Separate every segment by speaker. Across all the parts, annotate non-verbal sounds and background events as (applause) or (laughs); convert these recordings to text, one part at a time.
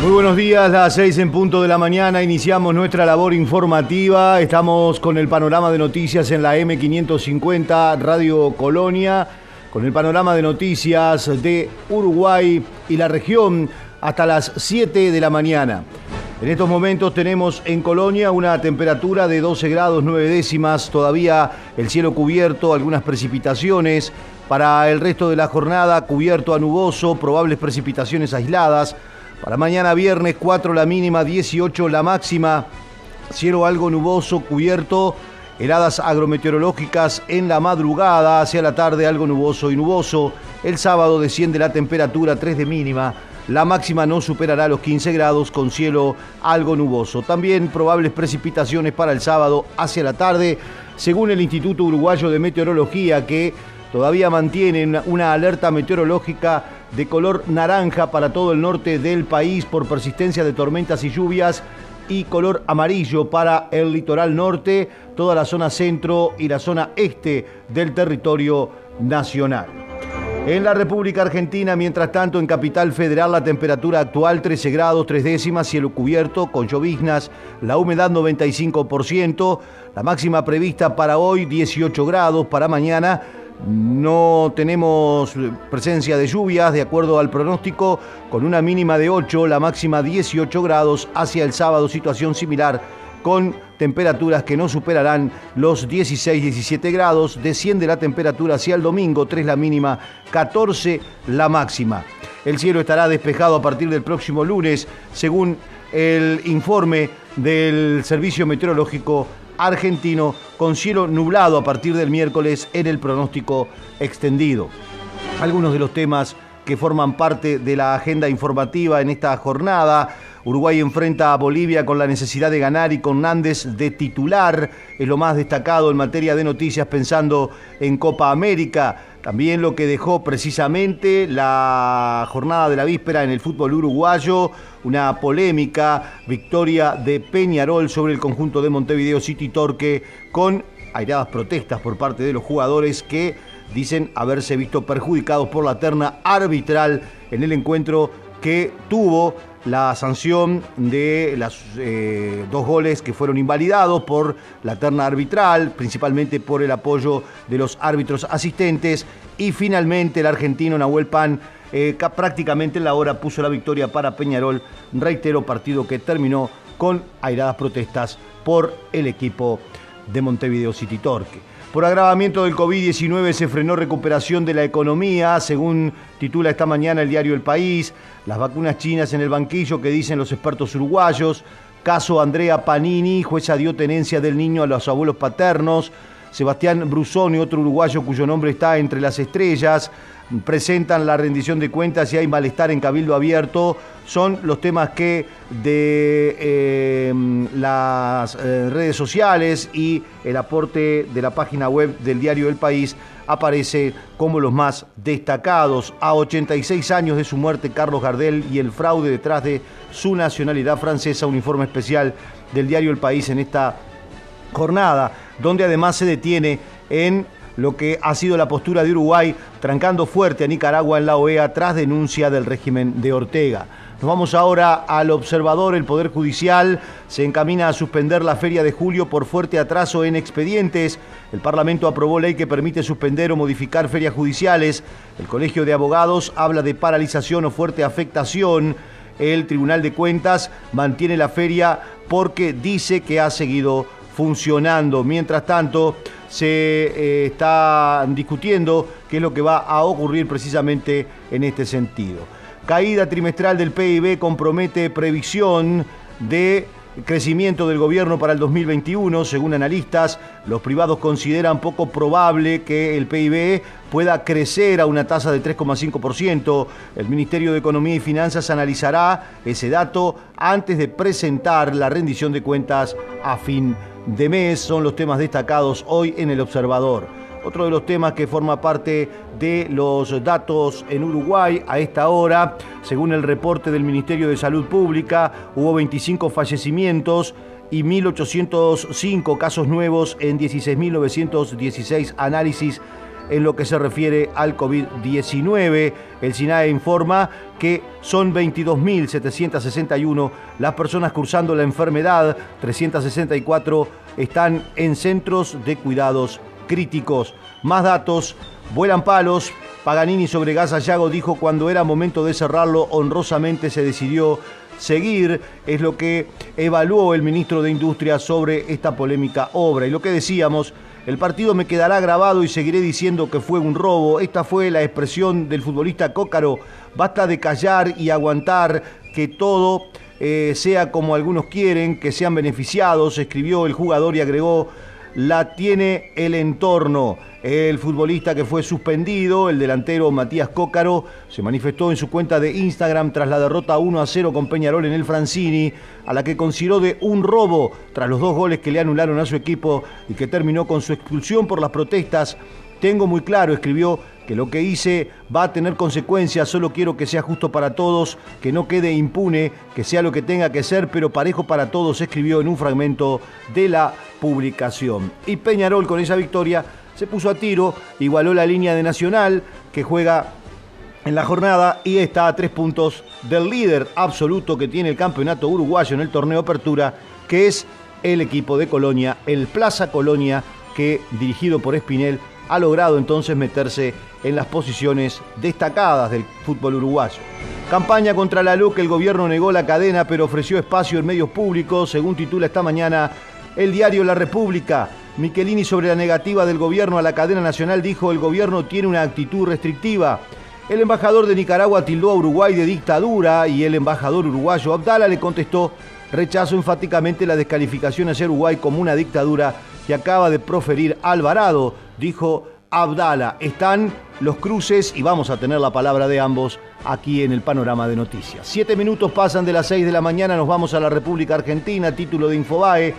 Speaker 1: Muy buenos días, las seis en punto de la mañana, iniciamos nuestra labor informativa, estamos con el panorama de noticias en la M550 Radio Colonia, con el panorama de noticias de Uruguay y la región hasta las 7 de la mañana. En estos momentos tenemos en Colonia una temperatura de 12 grados 9 décimas, todavía el cielo cubierto, algunas precipitaciones. Para el resto de la jornada, cubierto a nuboso, probables precipitaciones aisladas. Para mañana viernes 4 la mínima, 18 la máxima. Cielo algo nuboso, cubierto. Heladas agrometeorológicas en la madrugada, hacia la tarde algo nuboso y nuboso. El sábado desciende la temperatura 3 de mínima. La máxima no superará los 15 grados con cielo algo nuboso. También probables precipitaciones para el sábado hacia la tarde, según el Instituto Uruguayo de Meteorología, que todavía mantiene una alerta meteorológica de color naranja para todo el norte del país por persistencia de tormentas y lluvias y color amarillo para el litoral norte, toda la zona centro y la zona este del territorio nacional. En la República Argentina, mientras tanto, en Capital Federal la temperatura actual 13 grados 3 décimas, cielo cubierto con lloviznas, la humedad 95%, la máxima prevista para hoy 18 grados, para mañana no tenemos presencia de lluvias, de acuerdo al pronóstico, con una mínima de 8, la máxima 18 grados hacia el sábado, situación similar con temperaturas que no superarán los 16-17 grados. Desciende la temperatura hacia el domingo, 3 la mínima, 14 la máxima. El cielo estará despejado a partir del próximo lunes, según el informe del Servicio Meteorológico argentino con cielo nublado a partir del miércoles en el pronóstico extendido. Algunos de los temas que forman parte de la agenda informativa en esta jornada. Uruguay enfrenta a Bolivia con la necesidad de ganar y con Nández de titular. Es lo más destacado en materia de noticias pensando en Copa América. También lo que dejó precisamente la jornada de la víspera en el fútbol uruguayo, una polémica victoria de Peñarol sobre el conjunto de Montevideo City Torque con airadas protestas por parte de los jugadores que dicen haberse visto perjudicados por la terna arbitral en el encuentro que tuvo la sanción de los eh, dos goles que fueron invalidados por la terna arbitral, principalmente por el apoyo de los árbitros asistentes. Y finalmente el argentino Nahuel Pan eh, prácticamente en la hora puso la victoria para Peñarol. Reitero, partido que terminó con airadas protestas por el equipo de Montevideo City Torque. Por agravamiento del COVID-19 se frenó recuperación de la economía, según titula esta mañana el diario El País, las vacunas chinas en el banquillo que dicen los expertos uruguayos, caso Andrea Panini, jueza dio tenencia del niño a los abuelos paternos, Sebastián Brusoni, otro uruguayo cuyo nombre está entre las estrellas, presentan la rendición de cuentas y hay malestar en Cabildo Abierto. Son los temas que de eh, las eh, redes sociales y el aporte de la página web del diario El País aparece como los más destacados. A 86 años de su muerte, Carlos Gardel y el fraude detrás de su nacionalidad francesa, un informe especial del diario El País en esta jornada, donde además se detiene en lo que ha sido la postura de Uruguay, trancando fuerte a Nicaragua en la OEA tras denuncia del régimen de Ortega. Nos vamos ahora al observador. El Poder Judicial se encamina a suspender la feria de julio por fuerte atraso en expedientes. El Parlamento aprobó ley que permite suspender o modificar ferias judiciales. El Colegio de Abogados habla de paralización o fuerte afectación. El Tribunal de Cuentas mantiene la feria porque dice que ha seguido funcionando. Mientras tanto, se eh, está discutiendo qué es lo que va a ocurrir precisamente en este sentido. Caída trimestral del PIB compromete previsión de crecimiento del gobierno para el 2021. Según analistas, los privados consideran poco probable que el PIB pueda crecer a una tasa de 3,5%. El Ministerio de Economía y Finanzas analizará ese dato antes de presentar la rendición de cuentas a fin de de mes son los temas destacados hoy en el Observador. Otro de los temas que forma parte de los datos en Uruguay a esta hora, según el reporte del Ministerio de Salud Pública, hubo 25 fallecimientos y 1.805 casos nuevos en 16.916 análisis en lo que se refiere al COVID-19. El SINAE informa que son 22.761 las personas cursando la enfermedad, 364 están en centros de cuidados críticos. Más datos, vuelan palos. Paganini sobre Gaza Yago dijo cuando era momento de cerrarlo, honrosamente se decidió seguir, es lo que evaluó el ministro de Industria sobre esta polémica obra. Y lo que decíamos, el partido me quedará grabado y seguiré diciendo que fue un robo. Esta fue la expresión del futbolista Cócaro. Basta de callar y aguantar que todo eh, sea como algunos quieren, que sean beneficiados, escribió el jugador y agregó, la tiene el entorno. El futbolista que fue suspendido, el delantero Matías Cócaro, se manifestó en su cuenta de Instagram tras la derrota 1 a 0 con Peñarol en el Francini, a la que consideró de un robo tras los dos goles que le anularon a su equipo y que terminó con su expulsión por las protestas. Tengo muy claro, escribió, que lo que hice va a tener consecuencias, solo quiero que sea justo para todos, que no quede impune, que sea lo que tenga que ser, pero parejo para todos, escribió en un fragmento de la publicación. Y Peñarol con esa victoria se puso a tiro, igualó la línea de Nacional, que juega en la jornada y está a tres puntos del líder absoluto que tiene el campeonato uruguayo en el torneo Apertura, que es el equipo de Colonia, el Plaza Colonia, que dirigido por Espinel ha logrado entonces meterse en las posiciones destacadas del fútbol uruguayo. Campaña contra la LUC, el gobierno negó la cadena pero ofreció espacio en medios públicos, según titula esta mañana el diario La República. Michelini sobre la negativa del gobierno a la cadena nacional dijo el gobierno tiene una actitud restrictiva. El embajador de Nicaragua tildó a Uruguay de dictadura y el embajador uruguayo Abdala le contestó rechazo enfáticamente la descalificación hacia Uruguay como una dictadura que acaba de proferir Alvarado, dijo Abdala. Están los cruces y vamos a tener la palabra de ambos aquí en el panorama de noticias. Siete minutos pasan de las seis de la mañana, nos vamos a la República Argentina, título de Infobae.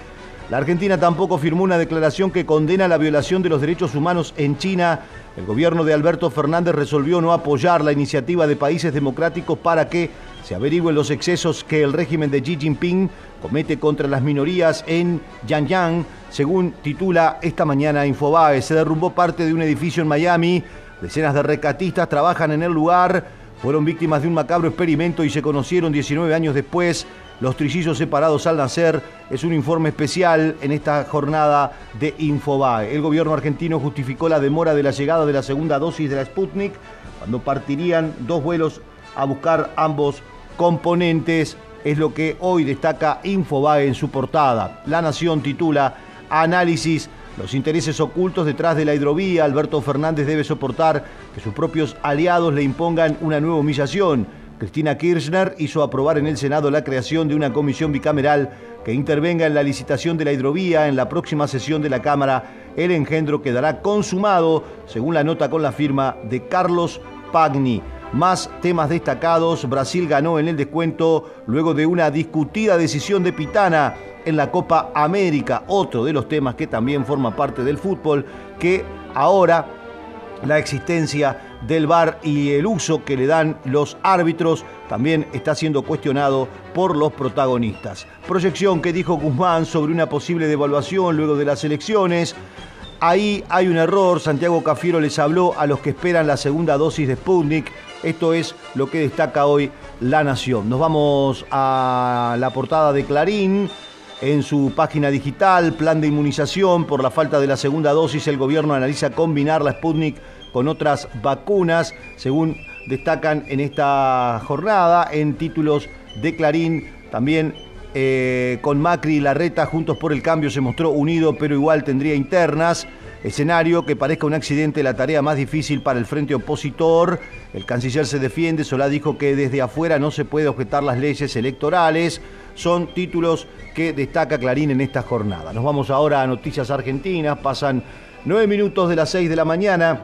Speaker 1: La Argentina tampoco firmó una declaración que condena la violación de los derechos humanos en China. El gobierno de Alberto Fernández resolvió no apoyar la iniciativa de países democráticos para que se averigüen los excesos que el régimen de Xi Jinping comete contra las minorías en Yangyang, según titula esta mañana Infobae. Se derrumbó parte de un edificio en Miami. Decenas de recatistas trabajan en el lugar. Fueron víctimas de un macabro experimento y se conocieron 19 años después los trillizos separados al nacer. Es un informe especial en esta jornada de Infobae. El gobierno argentino justificó la demora de la llegada de la segunda dosis de la Sputnik cuando partirían dos vuelos a buscar ambos componentes. Es lo que hoy destaca Infobae en su portada. La Nación titula Análisis los intereses ocultos detrás de la hidrovía. Alberto Fernández debe soportar que sus propios aliados le impongan una nueva humillación. Cristina Kirchner hizo aprobar en el Senado la creación de una comisión bicameral que intervenga en la licitación de la hidrovía. En la próxima sesión de la Cámara, el engendro quedará consumado, según la nota con la firma de Carlos Pagni. Más temas destacados, Brasil ganó en el descuento luego de una discutida decisión de Pitana en la Copa América, otro de los temas que también forma parte del fútbol, que ahora la existencia del VAR y el uso que le dan los árbitros también está siendo cuestionado por los protagonistas. Proyección que dijo Guzmán sobre una posible devaluación luego de las elecciones. Ahí hay un error, Santiago Cafiero les habló a los que esperan la segunda dosis de Sputnik. Esto es lo que destaca hoy La Nación. Nos vamos a la portada de Clarín. En su página digital, plan de inmunización por la falta de la segunda dosis, el gobierno analiza combinar la Sputnik con otras vacunas, según destacan en esta jornada, en títulos de Clarín, también eh, con Macri y Larreta, Juntos por el Cambio se mostró unido, pero igual tendría internas. Escenario que parezca un accidente, la tarea más difícil para el frente opositor. El canciller se defiende, Solá dijo que desde afuera no se puede objetar las leyes electorales. Son títulos que destaca Clarín en esta jornada. Nos vamos ahora a noticias argentinas, pasan nueve minutos de las seis de la mañana.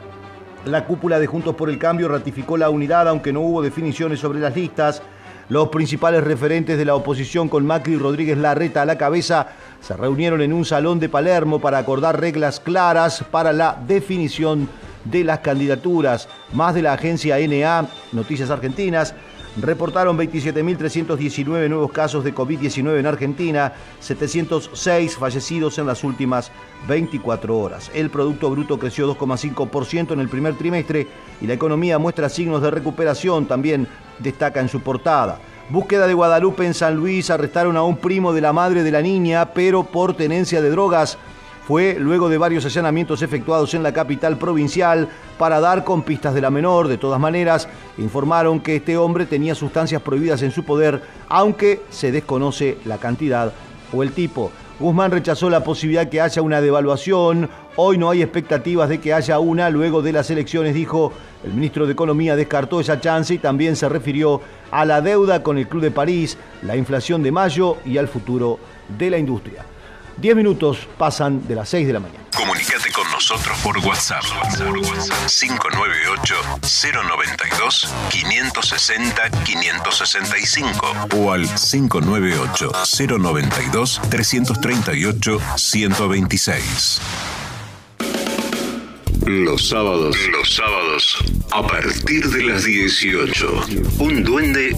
Speaker 1: La cúpula de Juntos por el Cambio ratificó la unidad, aunque no hubo definiciones sobre las listas. Los principales referentes de la oposición con Macri y Rodríguez Larreta a la cabeza se reunieron en un salón de Palermo para acordar reglas claras para la definición de las candidaturas. Más de la agencia NA, Noticias Argentinas, reportaron 27.319 nuevos casos de COVID-19 en Argentina, 706 fallecidos en las últimas 24 horas. El Producto Bruto creció 2,5% en el primer trimestre y la economía muestra signos de recuperación, también destaca en su portada. Búsqueda de Guadalupe en San Luis, arrestaron a un primo de la madre de la niña, pero por tenencia de drogas fue luego de varios allanamientos efectuados en la capital provincial para dar con pistas de la menor. De todas maneras, informaron que este hombre tenía sustancias prohibidas en su poder, aunque se desconoce la cantidad o el tipo. Guzmán rechazó la posibilidad que haya una devaluación. Hoy no hay expectativas de que haya una. Luego de las elecciones, dijo el ministro de Economía, descartó esa chance y también se refirió a la deuda con el Club de París, la inflación de mayo y al futuro de la industria. Diez minutos pasan de las seis de la mañana.
Speaker 2: Comunicate con nosotros por WhatsApp. 598-092-560-565 o al 598-092-338-126. Los sábados, los sábados, a partir de las 18, un duende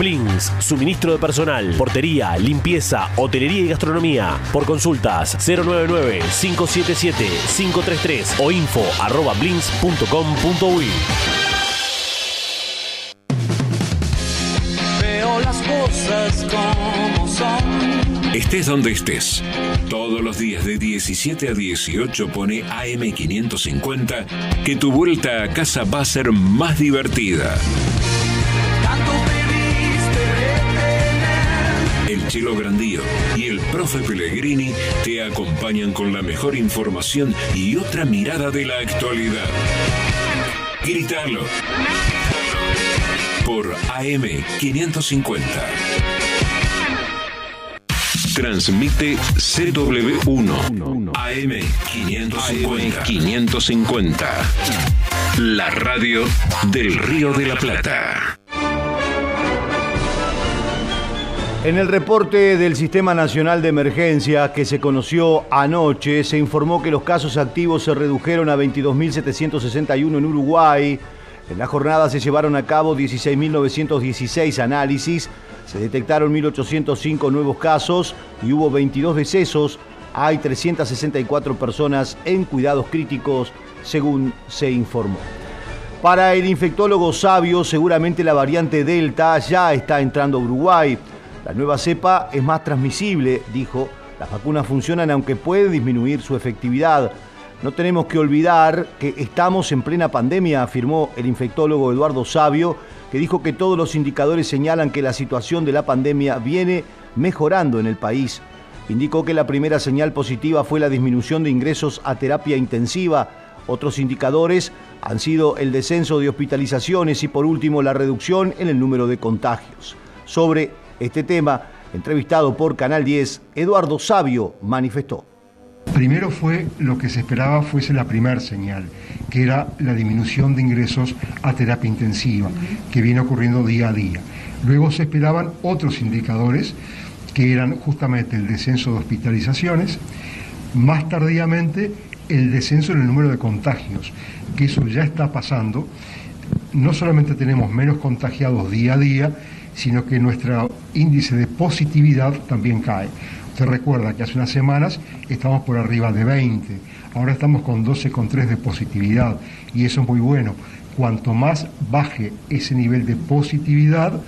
Speaker 3: Blins, suministro de personal, portería, limpieza, hotelería y gastronomía. Por consultas 099-577-533 o info arroba
Speaker 4: Veo las cosas como son.
Speaker 2: Estés donde estés. Todos los días de 17 a 18 pone AM550 que tu vuelta a casa va a ser más divertida. Chilo Grandío y el profe Pellegrini te acompañan con la mejor información y otra mirada de la actualidad. Gritalo por AM 550. Transmite CW1 AM 550. 550. La radio del Río de la Plata.
Speaker 1: En el reporte del Sistema Nacional de Emergencia que se conoció anoche, se informó que los casos activos se redujeron a 22.761 en Uruguay. En la jornada se llevaron a cabo 16.916 análisis, se detectaron 1.805 nuevos casos y hubo 22 decesos. Hay 364 personas en cuidados críticos, según se informó. Para el infectólogo sabio, seguramente la variante Delta ya está entrando a Uruguay. La nueva cepa es más transmisible, dijo. Las vacunas funcionan aunque puede disminuir su efectividad. No tenemos que olvidar que estamos en plena pandemia, afirmó el infectólogo Eduardo Sabio, que dijo que todos los indicadores señalan que la situación de la pandemia viene mejorando en el país. Indicó que la primera señal positiva fue la disminución de ingresos a terapia intensiva. Otros indicadores han sido el descenso de hospitalizaciones y por último la reducción en el número de contagios. Sobre este tema, entrevistado por Canal 10, Eduardo Sabio manifestó.
Speaker 5: Primero fue lo que se esperaba fuese la primera señal, que era la disminución de ingresos a terapia intensiva, que viene ocurriendo día a día. Luego se esperaban otros indicadores, que eran justamente el descenso de hospitalizaciones, más tardíamente el descenso en el número de contagios, que eso ya está pasando. No solamente tenemos menos contagiados día a día, sino que nuestro índice de positividad también cae. Usted recuerda que hace unas semanas estamos por arriba de 20, ahora estamos con 12,3 de positividad y eso es muy bueno. Cuanto más baje ese nivel de positividad,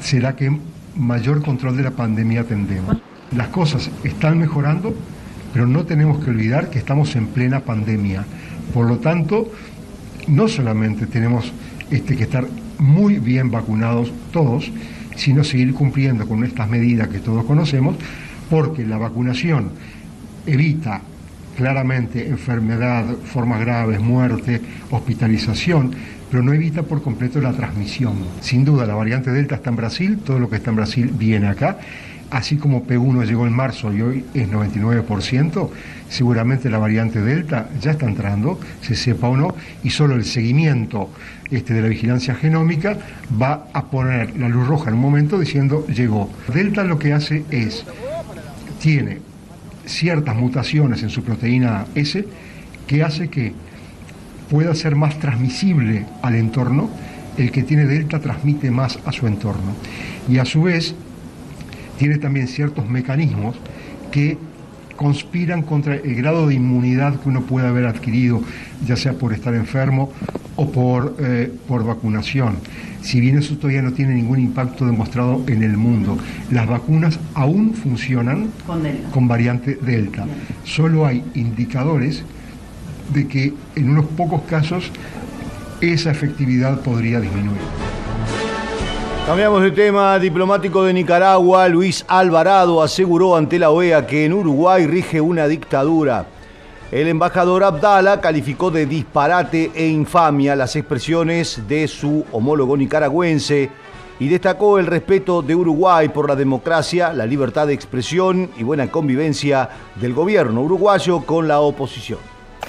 Speaker 5: será que mayor control de la pandemia tendremos. Las cosas están mejorando, pero no tenemos que olvidar que estamos en plena pandemia. Por lo tanto, no solamente tenemos este, que estar muy bien vacunados todos, sino seguir cumpliendo con estas medidas que todos conocemos, porque la vacunación evita claramente enfermedad, formas graves, muerte, hospitalización, pero no evita por completo la transmisión. Sin duda, la variante Delta está en Brasil, todo lo que está en Brasil viene acá. Así como P1 llegó en marzo y hoy es 99%, seguramente la variante Delta ya está entrando, se sepa o no, y solo el seguimiento este, de la vigilancia genómica va a poner la luz roja en un momento diciendo llegó. Delta lo que hace es, tiene ciertas mutaciones en su proteína S que hace que pueda ser más transmisible al entorno, el que tiene delta transmite más a su entorno. Y a su vez tiene también ciertos mecanismos que conspiran contra el grado de inmunidad que uno puede haber adquirido, ya sea por estar enfermo o por, eh, por vacunación. Si bien eso todavía no tiene ningún impacto demostrado en el mundo, las vacunas aún funcionan con, con variante Delta. Solo hay indicadores de que en unos pocos casos esa efectividad podría disminuir.
Speaker 1: Cambiamos de tema. Diplomático de Nicaragua, Luis Alvarado, aseguró ante la OEA que en Uruguay rige una dictadura. El embajador Abdala calificó de disparate e infamia las expresiones de su homólogo nicaragüense y destacó el respeto de Uruguay por la democracia, la libertad de expresión y buena convivencia del gobierno uruguayo con la oposición.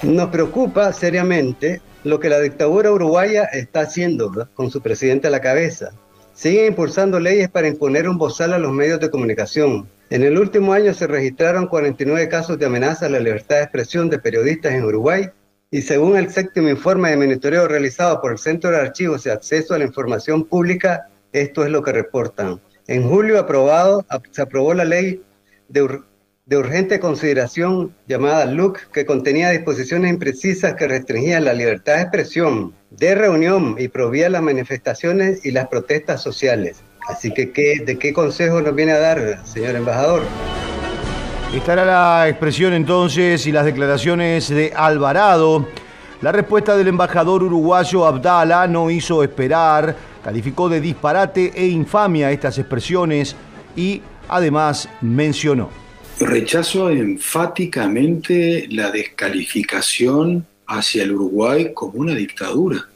Speaker 6: Nos preocupa seriamente lo que la dictadura uruguaya está haciendo con su presidente a la cabeza. Siguen impulsando leyes para imponer un bozal a los medios de comunicación. En el último año se registraron 49 casos de amenaza a la libertad de expresión de periodistas en Uruguay y según el séptimo informe de monitoreo realizado por el Centro de Archivos y Acceso a la Información Pública, esto es lo que reportan. En julio aprobado, se aprobó la ley de, de urgente consideración llamada LUC, que contenía disposiciones imprecisas que restringían la libertad de expresión, de reunión y prohibía las manifestaciones y las protestas sociales. Así que, ¿de qué consejo nos viene a dar, señor embajador?
Speaker 1: Estará la expresión entonces y las declaraciones de Alvarado. La respuesta del embajador uruguayo Abdala no hizo esperar, calificó de disparate e infamia estas expresiones y además mencionó.
Speaker 7: Rechazo enfáticamente la descalificación hacia el Uruguay como una dictadura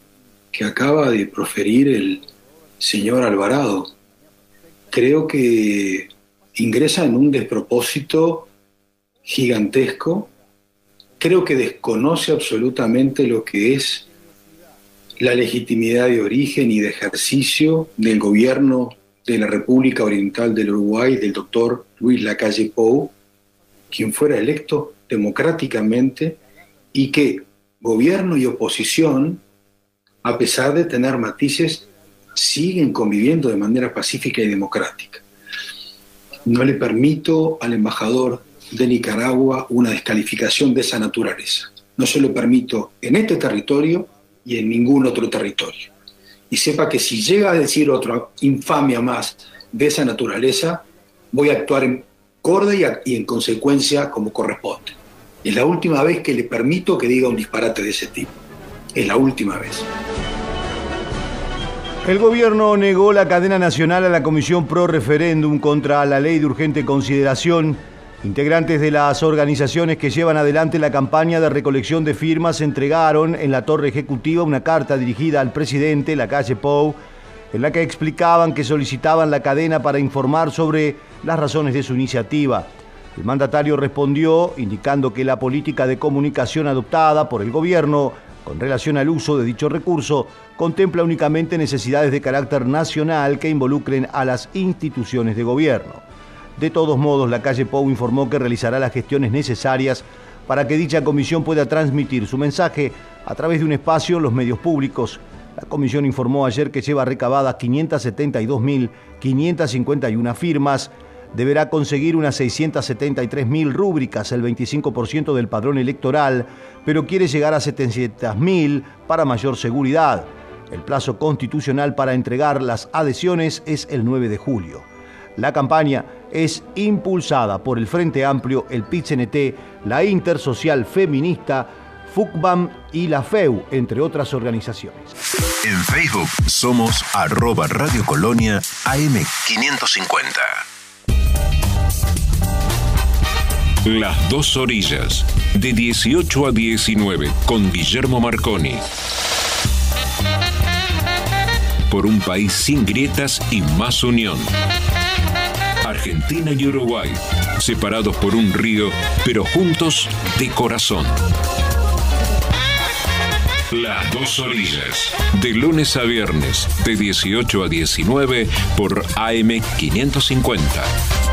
Speaker 7: que acaba de proferir el señor Alvarado. Creo que ingresa en un despropósito gigantesco. Creo que desconoce absolutamente lo que es la legitimidad de origen y de ejercicio del gobierno de la República Oriental del Uruguay, del doctor Luis Lacalle Pou, quien fuera electo democráticamente y que gobierno y oposición, a pesar de tener matices, siguen conviviendo de manera pacífica y democrática. No le permito al embajador de Nicaragua una descalificación de esa naturaleza. No se lo permito en este territorio y en ningún otro territorio. Y sepa que si llega a decir otra infamia más de esa naturaleza, voy a actuar en acorde y, en consecuencia como corresponde. Es la última vez que le permito que diga un disparate de ese tipo. Es la última vez.
Speaker 1: El gobierno negó la cadena nacional a la Comisión Pro Referéndum contra la ley de urgente consideración. Integrantes de las organizaciones que llevan adelante la campaña de recolección de firmas entregaron en la torre ejecutiva una carta dirigida al presidente, la calle Pou, en la que explicaban que solicitaban la cadena para informar sobre las razones de su iniciativa. El mandatario respondió indicando que la política de comunicación adoptada por el gobierno con relación al uso de dicho recurso contempla únicamente necesidades de carácter nacional que involucren a las instituciones de gobierno. De todos modos, la calle Pou informó que realizará las gestiones necesarias para que dicha comisión pueda transmitir su mensaje a través de un espacio en los medios públicos la comisión informó ayer que lleva recabadas 572.551 firmas, deberá conseguir unas 673.000 rúbricas, el 25% del padrón electoral, pero quiere llegar a 700.000 para mayor seguridad. El plazo constitucional para entregar las adhesiones es el 9 de julio. La campaña es impulsada por el Frente Amplio, el PITCNT, la Intersocial Feminista, FUCBAM y la FEU, entre otras organizaciones.
Speaker 2: En Facebook somos arroba Radio Colonia AM550. Las dos orillas, de 18 a 19, con Guillermo Marconi. Por un país sin grietas y más unión. Argentina y Uruguay, separados por un río, pero juntos de corazón. Las dos orillas. De lunes a viernes, de 18 a 19 por AM550.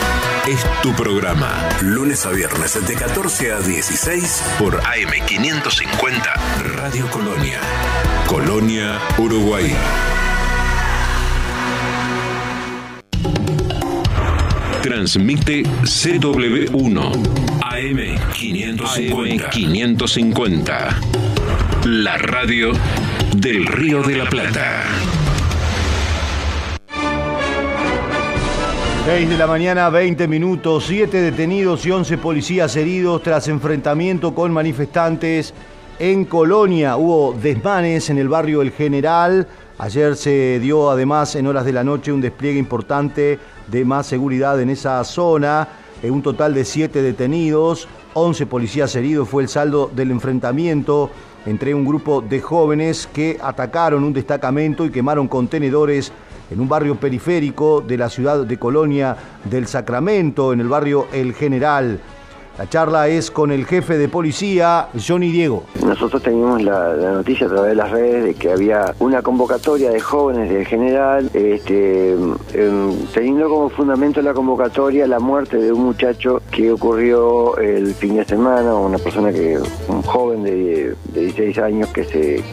Speaker 2: Es tu programa. Lunes a viernes de 14 a 16 por AM 550 Radio Colonia. Colonia, Uruguay. Transmite CW1 AM 550. 550. La radio del Río de la Plata.
Speaker 1: 6 de la mañana, 20 minutos, 7 detenidos y 11 policías heridos tras enfrentamiento con manifestantes en Colonia. Hubo desmanes en el barrio El General. Ayer se dio además en horas de la noche un despliegue importante de más seguridad en esa zona. En un total de 7 detenidos, 11 policías heridos fue el saldo del enfrentamiento entre un grupo de jóvenes que atacaron un destacamento y quemaron contenedores en un barrio periférico de la ciudad de Colonia del Sacramento, en el barrio El General. La charla es con el jefe de policía, Johnny Diego.
Speaker 8: Nosotros teníamos la, noticia a través de las redes de que había una convocatoria de jóvenes del general, este, em, teniendo como fundamento la convocatoria la muerte de un muchacho que ocurrió el fin de semana, una persona que, un joven de, de 16 años que se,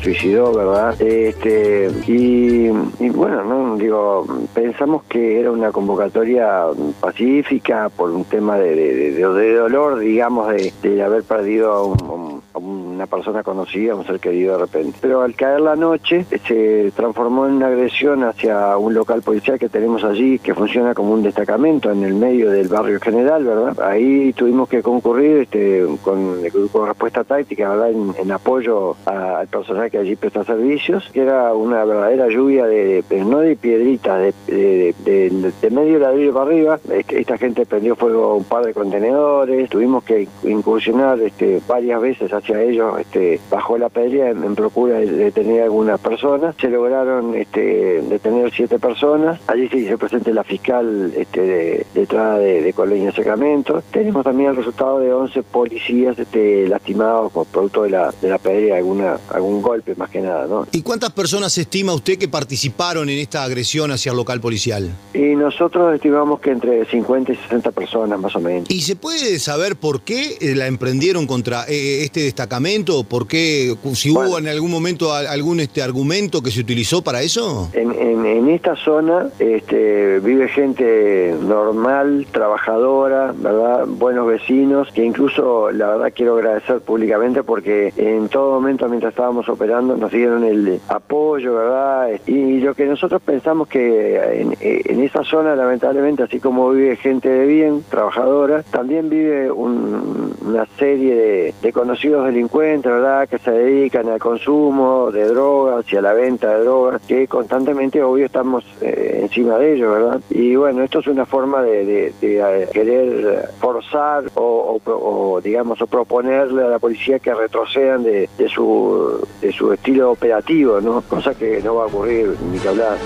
Speaker 8: suicidó, ¿verdad? Este, y, bueno, no digo, pensamos que era una convocatoria pacífica por un tema de, de dolor, digamos, de, de haber perdido a, un- una persona conocida, a un ser querido de repente. Pero al caer la noche se transformó en una agresión hacia un local policial que tenemos allí, que funciona como un destacamento en el medio del barrio general, ¿verdad? Ahí tuvimos que concurrir este, con el grupo de respuesta táctica, ¿verdad? En, apoyo al personal que allí presta servicios, era una verdadera lluvia de, no de piedritas, de, de- de- medio ladrillo para arriba. Esta gente prendió fuego a un par de contenedores, tuvimos que incursionar este, varias veces hacia ellos este, bajo la pelea en, en procura de detener a algunas personas. Se lograron este, detener siete personas. Allí se hizo presente la fiscal este, de, de entrada de, de Colonia Sacramento. Tenemos también el resultado de 11 policías este, lastimados por producto de la, de la pelea, alguna, algún golpe más que nada. ¿no?
Speaker 9: ¿Y cuántas personas estima usted que participaron en esta agresión hacia el local policial?
Speaker 8: Y nosotros estimamos que entre 50 y 60 personas más o menos.
Speaker 9: ¿Y se puede saber por qué eh, la emprendieron contra eh, este destacamento? ¿Por qué? Si hubo en algún momento algún este argumento que se utilizó para eso?
Speaker 8: En, en- en esta zona este, vive gente normal, trabajadora, ¿verdad? Buenos vecinos, que incluso la verdad quiero agradecer públicamente porque en todo momento mientras estábamos operando nos dieron el apoyo, ¿verdad? Y lo que nosotros pensamos que en, en esa zona lamentablemente, así como vive gente de bien, trabajadora, también vive un- una serie de, de conocidos delincuentes, ¿verdad? Que se dedican al consumo de drogas y a la venta de drogas, que constantemente, obvio, estamos eh, encima de ellos, ¿verdad? Y bueno, esto es una forma de, eh, querer forzar o, digamos, o proponerle a la policía que retrocedan de, de su, de su estilo operativo, ¿no? Cosa que no va a ocurrir, ni que hablar.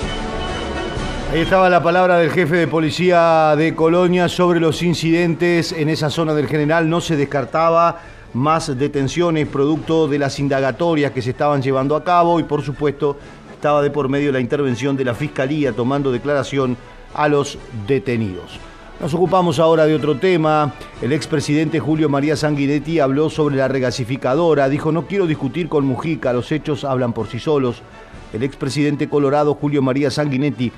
Speaker 1: Ahí estaba la palabra del jefe de policía de Colonia sobre los incidentes en esa zona del general. No se descartaba más detenciones producto de las indagatorias que se estaban llevando a cabo y por supuesto estaba de por medio la intervención de la Fiscalía tomando declaración a los detenidos. Nos ocupamos ahora de otro tema. El expresidente Julio María Sanguinetti habló sobre la regasificadora. Dijo, no quiero discutir con Mujica, los hechos hablan por sí solos. El expresidente colorado Julio María Sanguinetti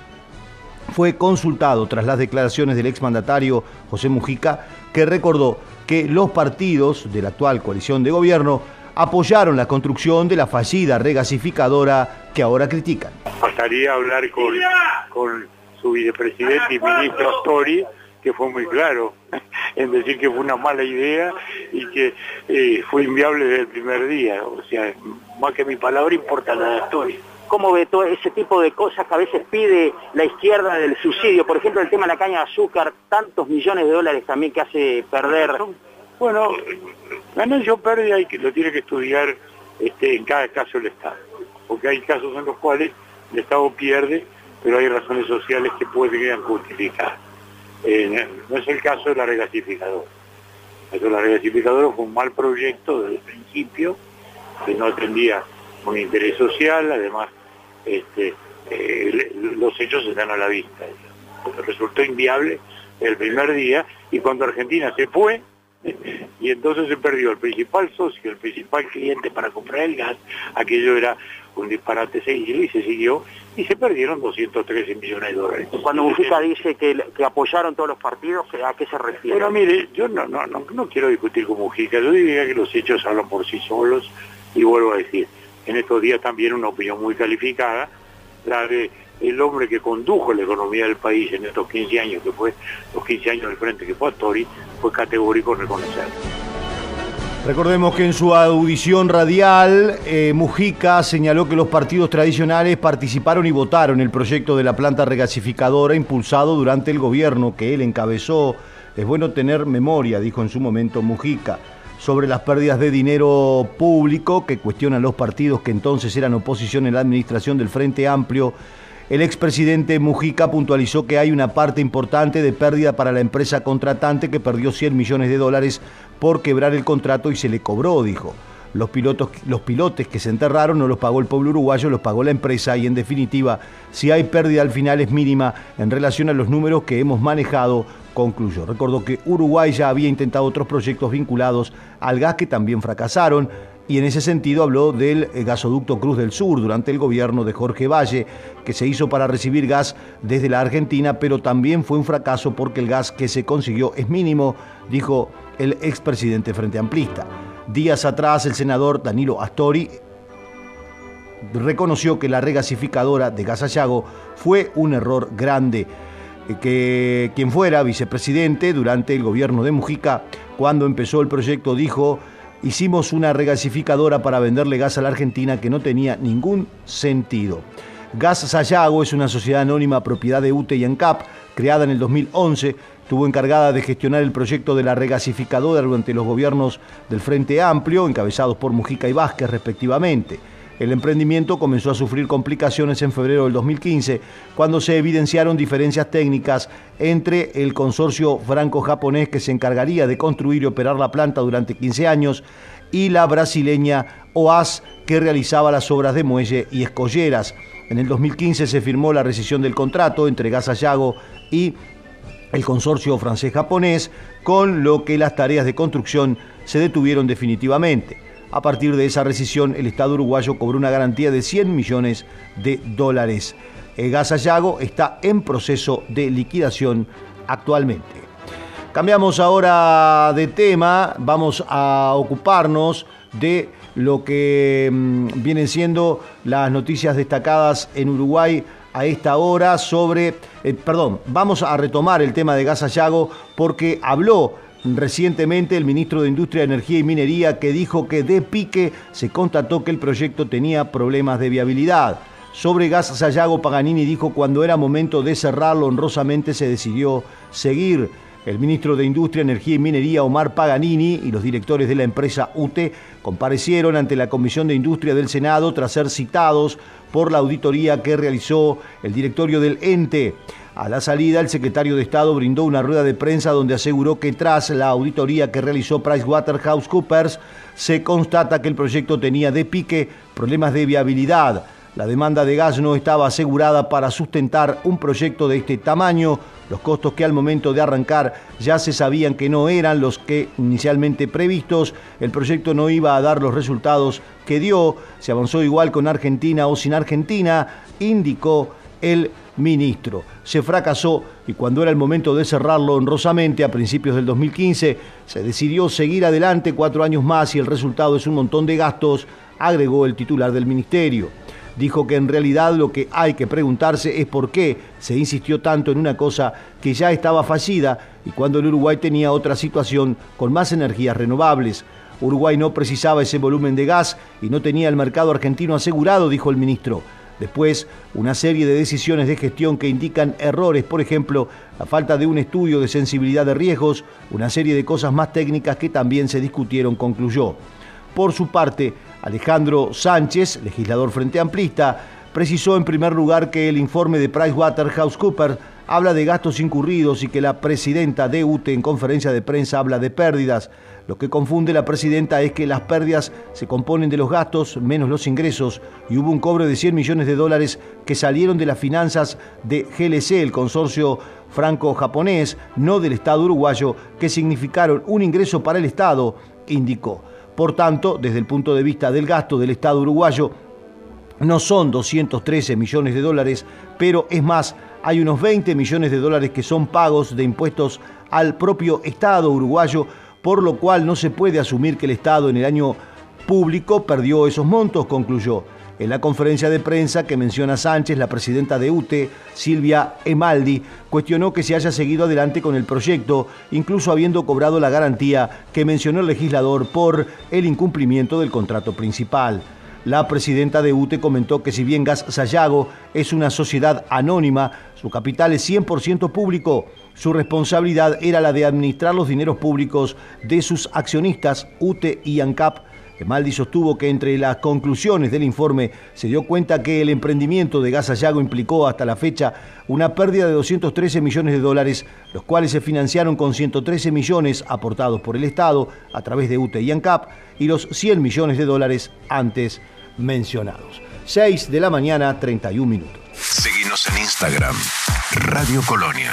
Speaker 1: fue consultado tras las declaraciones del exmandatario José Mujica, que recordó que los partidos de la actual coalición de gobierno apoyaron la construcción de la fallida regasificadora que ahora critican.
Speaker 10: Bastaría hablar con, su vicepresidente y ministro Astori, que fue muy claro en decir que fue una mala idea y que eh, fue inviable desde el primer día. O sea, más que mi palabra importa la de Astori.
Speaker 11: ¿Cómo ve todo ese tipo de cosas que a veces pide la izquierda del subsidio? Por ejemplo, el tema de la caña de azúcar, tantos millones de dólares también que hace perder.
Speaker 10: Bueno, ganancia o pérdida y lo tiene que estudiar este, en cada caso el Estado. Porque hay casos en los cuales el Estado pierde, pero hay razones sociales que pueden justificar. Eh, no es el caso de la regasificadora. La regasificadora fue un mal proyecto desde el principio, que no atendía un interés social, además este, eh, los hechos están a la vista. Resultó inviable el primer día y cuando Argentina se fue, (laughs) y entonces se perdió el principal socio, el principal cliente para comprar el gas, aquello era un disparate seguido y se siguió y se perdieron 213 millones de dólares.
Speaker 11: Cuando Mujica dice que, que apoyaron todos los partidos, ¿a qué se refiere?
Speaker 10: Pero mire, yo no, no, no, no quiero discutir con Mujica, yo diría que los hechos hablan por sí solos y vuelvo a decir, en estos días también una opinión muy calificada, la de el hombre que condujo la economía del país en estos 15 años, que fue los 15 años del frente que fue Astori, fue categórico reconocer.
Speaker 1: Recordemos que en su audición radial, eh, Mujica señaló que los partidos tradicionales participaron y votaron el proyecto de la planta regasificadora impulsado durante el gobierno que él encabezó. Es bueno tener memoria, dijo en su momento Mujica, sobre las pérdidas de dinero público que cuestionan los partidos que entonces eran oposición en la administración del Frente Amplio el expresidente Mujica puntualizó que hay una parte importante de pérdida para la empresa contratante que perdió 100 millones de dólares por quebrar el contrato y se le cobró, dijo. Los, pilotos, los pilotes que se enterraron no los pagó el pueblo uruguayo, los pagó la empresa y en definitiva, si hay pérdida al final es mínima en relación a los números que hemos manejado, concluyó. Recordó que Uruguay ya había intentado otros proyectos vinculados al gas que también fracasaron y en ese sentido habló del eh, gasoducto Cruz del Sur durante el gobierno de Jorge Valle, que se hizo para recibir gas desde la Argentina, pero también fue un fracaso porque el gas que se consiguió es mínimo, dijo el expresidente Frente Amplista. Días atrás, el senador Danilo Astori reconoció que la regasificadora de Gasallago fue un error grande que quien fuera vicepresidente durante el gobierno de Mujica, cuando empezó el proyecto, dijo hicimos una regasificadora para venderle gas a la Argentina que no tenía ningún sentido. Gas Sayago es una sociedad anónima propiedad de UTE y ANCAP, creada en el 2011, estuvo encargada de gestionar el proyecto de la regasificadora durante los gobiernos del Frente Amplio, encabezados por Mujica y Vázquez respectivamente. El emprendimiento comenzó a sufrir complicaciones en febrero del 2015, cuando se evidenciaron diferencias técnicas entre el consorcio franco-japonés que se encargaría de construir y operar la planta durante 15 años y la brasileña OAS que realizaba las obras de muelle y escolleras. En el 2015 se firmó la rescisión del contrato entre Gasallago y el consorcio francés-japonés, con lo que las tareas de construcción se detuvieron definitivamente. A partir de esa rescisión, el Estado uruguayo cobró una garantía de 100 millones de dólares. El gas está en proceso de liquidación actualmente. Cambiamos ahora de tema, vamos a ocuparnos de lo que mm, vienen siendo las noticias destacadas en Uruguay a esta hora sobre, eh, perdón, vamos a retomar el tema de Gas porque habló recientemente el ministro de Industria, Energía y Minería que dijo que de pique se constató que el proyecto tenía problemas de viabilidad. Sobre Gas Sayago Paganini dijo cuando era momento de cerrarlo honrosamente se decidió seguir. El ministro de Industria, Energía y Minería, Omar Paganini, y los directores de la empresa UTE comparecieron ante la Comisión de Industria del Senado tras ser citados por la auditoría que realizó el directorio del ente. A la salida, el secretario de Estado brindó una rueda de prensa donde aseguró que tras la auditoría que realizó PricewaterhouseCoopers, se constata que el proyecto tenía de pique problemas de viabilidad. La demanda de gas no estaba asegurada para sustentar un proyecto de este tamaño. Los costos que al momento de arrancar ya se sabían que no eran los que inicialmente previstos. El proyecto no iba a dar los resultados que dio. Se avanzó igual con Argentina o sin Argentina, indicó el ministro. Se fracasó y cuando era el momento de cerrarlo honrosamente a principios del 2015, se decidió seguir adelante cuatro años más y el resultado es un montón de gastos, agregó el titular del ministerio. Dijo que en realidad lo que hay que preguntarse es por qué se insistió tanto en una cosa que ya estaba fallida y cuando el Uruguay tenía otra situación con más energías renovables. Uruguay no precisaba ese volumen de gas y no tenía el mercado argentino asegurado, dijo el ministro. Después, una serie de decisiones de gestión que indican errores, por ejemplo, la falta de un estudio de sensibilidad de riesgos, una serie de cosas más técnicas que también se discutieron, concluyó. Por su parte, Alejandro Sánchez, legislador frente amplista, precisó en primer lugar que el informe de PricewaterhouseCoopers habla de gastos incurridos y que la presidenta de UTE en conferencia de prensa habla de pérdidas. Lo que confunde la presidenta es que las pérdidas se componen de los gastos menos los ingresos y hubo un cobro de 100 millones de dólares que salieron de las finanzas de GLC, el consorcio franco-japonés, no del Estado uruguayo, que significaron un ingreso para el Estado, indicó. Por tanto, desde el punto de vista del gasto del Estado uruguayo, no son 213 millones de dólares, pero es más, hay unos 20 millones de dólares que son pagos de impuestos al propio Estado uruguayo por lo cual no se puede asumir que el Estado en el año público perdió esos montos, concluyó. En la conferencia de prensa que menciona Sánchez, la presidenta de UTE, Silvia Emaldi, cuestionó que se haya seguido adelante con el proyecto, incluso habiendo cobrado la garantía que mencionó el legislador por el incumplimiento del contrato principal. La presidenta de UTE comentó que si bien Gas Sayago es una sociedad anónima, su capital es 100% público. Su responsabilidad era la de administrar los dineros públicos de sus accionistas, UTE y ANCAP. Emaldi sostuvo que entre las conclusiones del informe se dio cuenta que el emprendimiento de Gas Sayago implicó hasta la fecha una pérdida de 213 millones de dólares, los cuales se financiaron con 113 millones aportados por el Estado a través de UTE y ANCAP y los 100 millones de dólares antes mencionados. 6 de la mañana, 31 minutos.
Speaker 2: Seguimos en Instagram, Radio Colonia.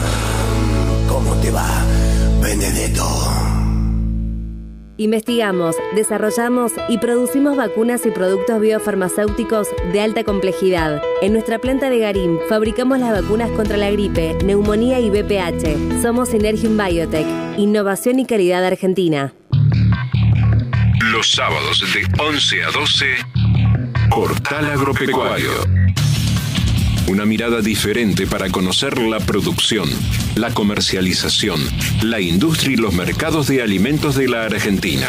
Speaker 4: ¿Cómo te va, Benedetto?
Speaker 12: Investigamos, desarrollamos y producimos vacunas y productos biofarmacéuticos de alta complejidad. En nuestra planta de Garín fabricamos las vacunas contra la gripe, neumonía y BPH. Somos Synergium Biotech, innovación y calidad argentina.
Speaker 2: Los sábados de 11 a 12, Portal Agropecuario. Una mirada diferente para conocer la producción, la comercialización, la industria y los mercados de alimentos de la Argentina.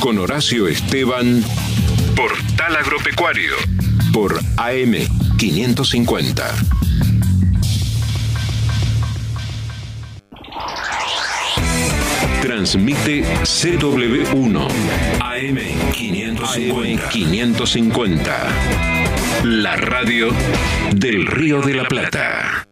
Speaker 2: Con Horacio Esteban, Portal Agropecuario, por AM 550. Transmite CW1 AM 550. 550. La radio del Río de la Plata.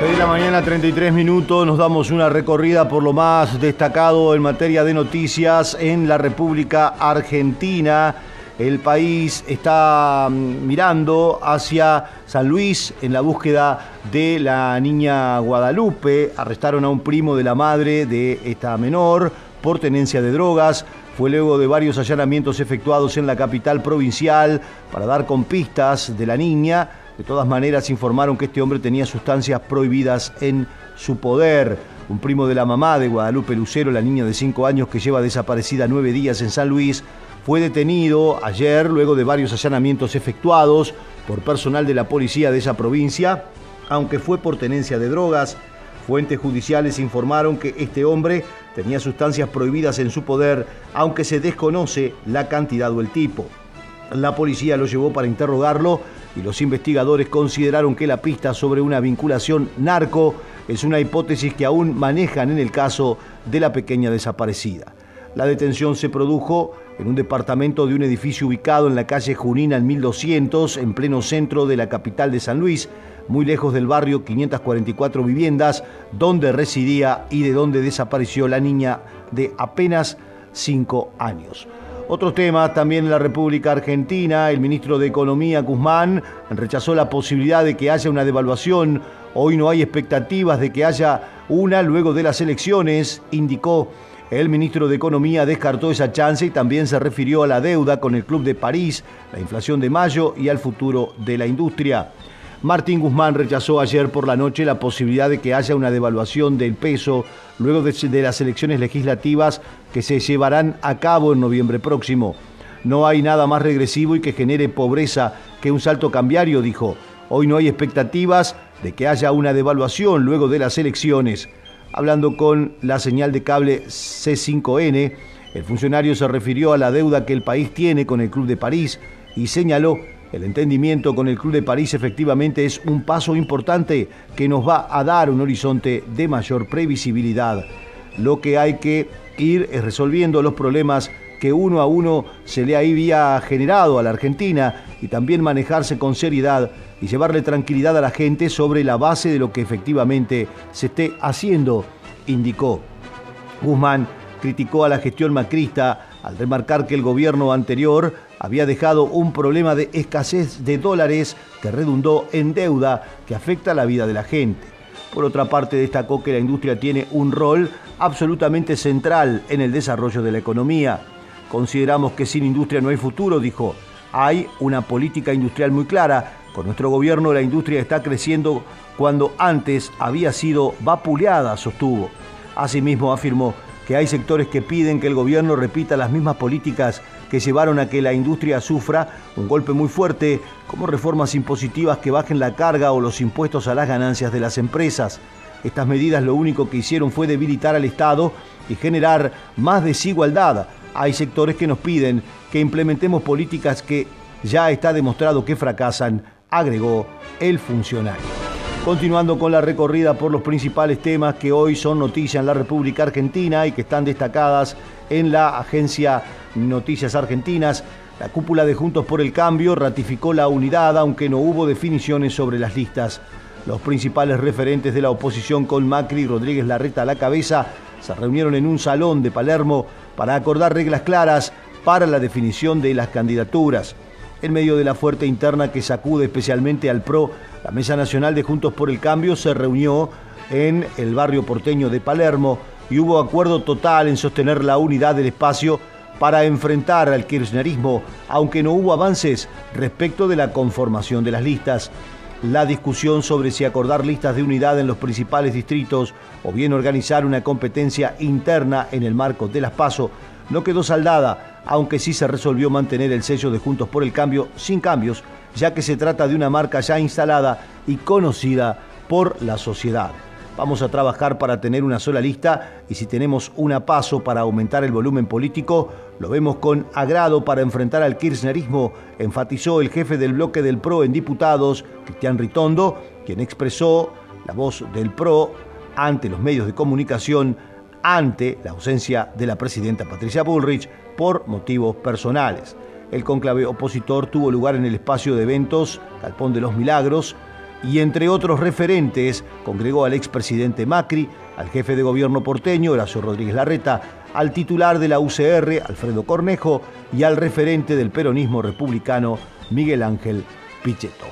Speaker 1: 6 de la mañana, 33 minutos, nos damos una recorrida por lo más destacado en materia de noticias en la República Argentina. El país está mm, mirando hacia San Luis en la búsqueda de la niña Guadalupe. Arrestaron a un primo de la madre de esta menor por tenencia de drogas. Fue luego de varios allanamientos efectuados en la capital provincial para dar con pistas de la niña. De todas maneras informaron que este hombre tenía sustancias prohibidas en su poder. Un primo de la mamá de Guadalupe Lucero, la niña de 5 años que lleva desaparecida nueve días en San Luis, fue detenido ayer luego de varios allanamientos efectuados por personal de la policía de esa provincia, aunque fue por tenencia de drogas. Fuentes judiciales informaron que este hombre tenía sustancias prohibidas en su poder, aunque se desconoce la cantidad o el tipo. La policía lo llevó para interrogarlo y los investigadores consideraron que la pista sobre una vinculación narco es una hipótesis que aún manejan en el caso de la pequeña desaparecida. La detención se produjo en un departamento de un edificio ubicado en la calle Junina en 1200, en pleno centro de la capital de San Luis, muy lejos del barrio 544 viviendas, donde residía y de donde desapareció la niña de apenas 5 años. Otro tema también en la República Argentina, el ministro de Economía Guzmán rechazó la posibilidad de que haya una devaluación. Hoy no hay expectativas de que haya una luego de las elecciones, indicó. El ministro de Economía descartó esa chance y también se refirió a la deuda con el Club de París, la inflación de mayo y al futuro de la industria. Martín Guzmán rechazó ayer por la noche la posibilidad de que haya una devaluación del peso luego de, las elecciones legislativas que se llevarán a cabo en noviembre próximo. No hay nada más regresivo y que genere pobreza que un salto cambiario, dijo. Hoy no hay expectativas de que haya una devaluación luego de las elecciones. Hablando con la señal de cable C5N, el funcionario se refirió a la deuda que el país tiene con el Club de París y señaló el entendimiento con el Club de París efectivamente es un paso importante que nos va a dar un horizonte de mayor previsibilidad. Lo que hay que ir es resolviendo los problemas que uno a uno se le había generado a la Argentina y también manejarse con seriedad y llevarle tranquilidad a la gente sobre la base de lo que efectivamente se esté haciendo, indicó. Guzmán criticó a la gestión macrista al remarcar que el gobierno anterior había dejado un problema de escasez de dólares que redundó en deuda que afecta la vida de la gente. Por otra parte, destacó que la industria tiene un rol absolutamente central en el desarrollo de la economía. Consideramos que sin industria no hay futuro, dijo. Hay una política industrial muy clara. Con nuestro gobierno la industria está creciendo cuando antes había sido vapuleada, sostuvo. Asimismo afirmó que hay sectores que piden que el gobierno repita las mismas políticas que llevaron a que la industria sufra un golpe muy fuerte, como reformas impositivas que bajen la carga o los impuestos a las ganancias de las empresas. Estas medidas lo único que hicieron fue debilitar al Estado y generar más desigualdad. Hay sectores que nos piden que implementemos políticas que ya está demostrado que fracasan, agregó el funcionario. Continuando con la recorrida por los principales temas que hoy son noticia en la República Argentina y que están destacadas en la agencia Noticias Argentinas, la cúpula de Juntos por el Cambio ratificó la unidad, aunque no hubo definiciones sobre las listas. Los principales referentes de la oposición con Macri y Rodríguez Larreta a la cabeza se reunieron en un salón de Palermo para acordar reglas claras para la definición de las candidaturas. En medio de la fuerte interna que sacude especialmente al PRO, la Mesa Nacional de Juntos por el Cambio se reunió en el barrio porteño de Palermo y hubo acuerdo total en sostener la unidad del espacio para enfrentar al kirchnerismo, aunque no hubo avances respecto de la conformación de las listas. La discusión sobre si acordar listas de unidad en los principales distritos o bien organizar una competencia interna en el marco de las PASO no quedó saldada, aunque sí se resolvió mantener el sello de Juntos por el Cambio sin cambios, ya que se trata de una marca ya instalada y conocida por la sociedad. Vamos a trabajar para tener una sola lista y si tenemos una paso para aumentar el volumen político, lo vemos con agrado para enfrentar al kirchnerismo, enfatizó el jefe del bloque del PRO en diputados, Cristian Ritondo, quien expresó la voz del PRO ante los medios de comunicación ante la ausencia de la presidenta Patricia Bullrich por motivos personales. El conclave opositor tuvo lugar en el espacio de eventos Calpón de los Milagros, y entre otros referentes congregó al expresidente Macri, al jefe de gobierno porteño, Horacio Rodríguez Larreta, al titular de la UCR, Alfredo Cornejo, y al referente del peronismo republicano, Miguel Ángel Pichetto.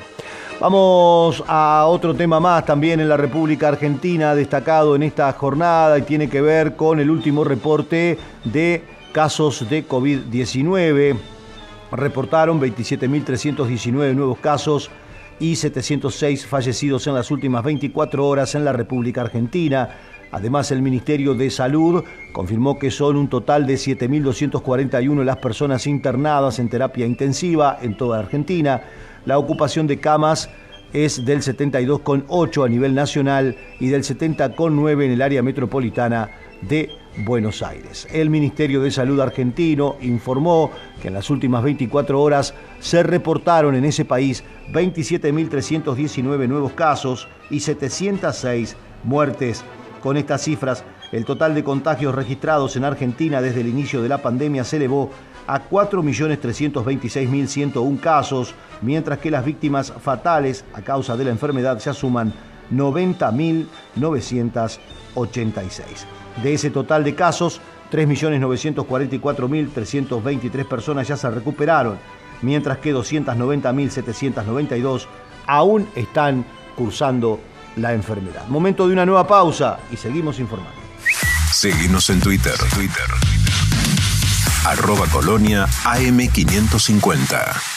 Speaker 1: Vamos a otro tema más también en la República Argentina, destacado en esta jornada y tiene que ver con el último reporte de casos de COVID-19. Reportaron 27.319 nuevos casos y 706 fallecidos en las últimas 24 horas en la República Argentina. Además, el Ministerio de Salud confirmó que son un total de 7.241 las personas internadas en terapia intensiva en toda Argentina. La ocupación de camas es del 72,8 a nivel nacional y del 70,9 en el área metropolitana de Buenos Aires. El Ministerio de Salud argentino informó que en las últimas 24 horas se reportaron en ese país 27.319 nuevos casos y 706 muertes. Con estas cifras El total de contagios registrados en Argentina desde el inicio de la pandemia se elevó a 4.326.101 casos, mientras que las víctimas fatales a causa de la enfermedad se asuman 90.986. De ese total de casos, 3.944.323 personas ya se recuperaron, mientras que 290.792 aún están cursando la enfermedad. Momento de una nueva pausa y seguimos informando.
Speaker 2: Seguimos en Twitter. Twitter. Arroba Colonia AM550.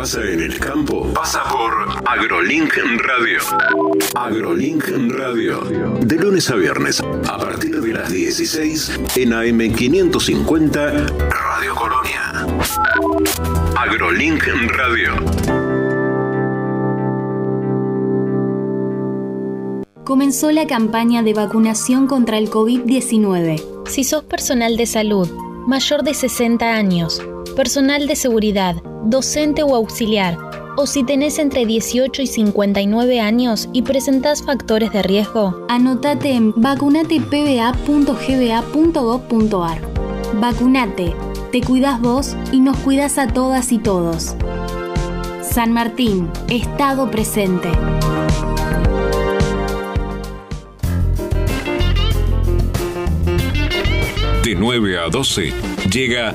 Speaker 2: Pasa en el campo pasa por AgroLink Radio. AgroLink Radio. De lunes a viernes, a partir de las 16 en AM550 Radio Colonia. AgroLink Radio.
Speaker 13: comenzó la campaña de vacunación contra el COVID-19.
Speaker 14: Si sos personal de salud, mayor de 60 años, personal de seguridad, docente o auxiliar, o si tenés entre 18 y 59 años y presentás factores de riesgo,
Speaker 13: anotate en vacunatepba.gba.gov.ar. Vacunate, te cuidas vos y nos cuidas a todas y todos. San Martín, Estado presente.
Speaker 2: De 9 a 12 llega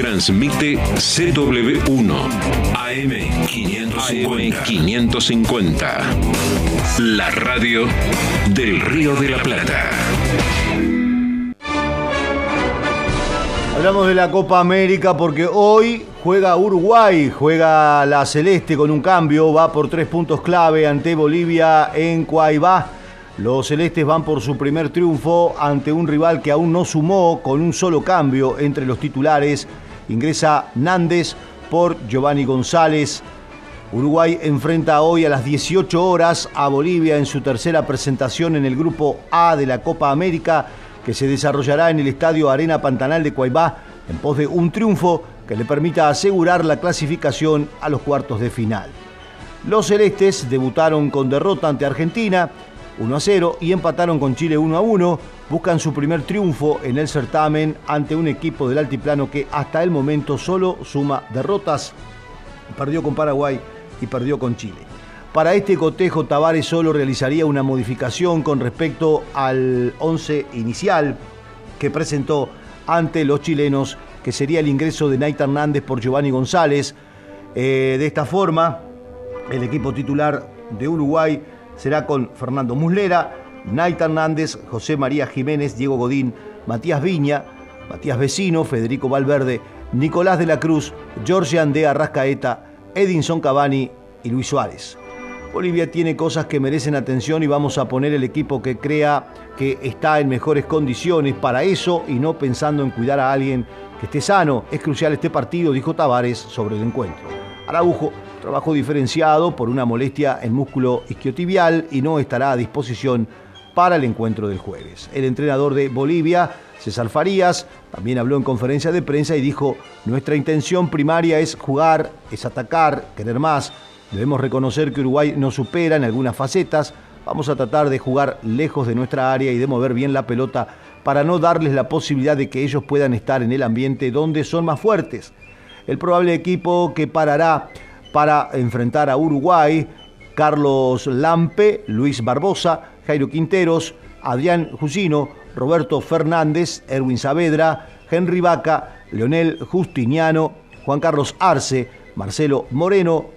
Speaker 2: Transmite CW1 AM 550. 550. La radio del Río de la Plata.
Speaker 1: Hablamos de la Copa América porque hoy juega Uruguay, juega la Celeste con un cambio, va por tres puntos clave ante Bolivia en Cuaibá. Los celestes van por su primer triunfo ante un rival que aún no sumó con un solo cambio entre los titulares. Ingresa Nández por Giovanni González. Uruguay enfrenta hoy a las 18 horas a Bolivia en su tercera presentación en el grupo A de la Copa América que se desarrollará en el Estadio Arena Pantanal de Cuaibá en pos de un triunfo que le permita asegurar la clasificación a los cuartos de final. Los celestes debutaron con derrota ante Argentina 1 a 0 y empataron con Chile 1 a 1. Buscan su primer triunfo en el certamen ante un equipo del altiplano que hasta el momento solo suma derrotas. Perdió con Paraguay y perdió con Chile. Para este cotejo, Tavares solo realizaría una modificación con respecto al 11 inicial que presentó ante los chilenos, que sería el ingreso de Naita Hernández por Giovanni González. Eh, de esta forma, el equipo titular de Uruguay será con Fernando Muslera, Naita Hernández, José María Jiménez, Diego Godín, Matías Viña, Matías Vecino, Federico Valverde, Nicolás de la Cruz, Jorge Andea Rascaeta, Edinson Cavani y Luis Suárez. Bolivia tiene cosas que merecen atención y vamos a poner el equipo que crea que está en mejores condiciones para eso y no pensando en cuidar a alguien que esté sano. Es crucial este partido, dijo Tavares sobre el encuentro. Araujo Trabajo diferenciado por una molestia en músculo isquiotibial y no estará a disposición para el encuentro del jueves. El entrenador de Bolivia, César Farías, también habló en conferencia de prensa y dijo, nuestra intención primaria es jugar, es atacar, querer más. Debemos reconocer que Uruguay nos supera en algunas facetas. Vamos a tratar de jugar lejos de nuestra área y de mover bien la pelota para no darles la posibilidad de que ellos puedan estar en el ambiente donde son más fuertes. El probable equipo que parará para enfrentar a Uruguay, Carlos Lampe, Luis Barbosa, Jairo Quinteros, Adrián Jusino, Roberto Fernández, Erwin Saavedra, Henry Vaca, Leonel Justiniano, Juan Carlos Arce, Marcelo Moreno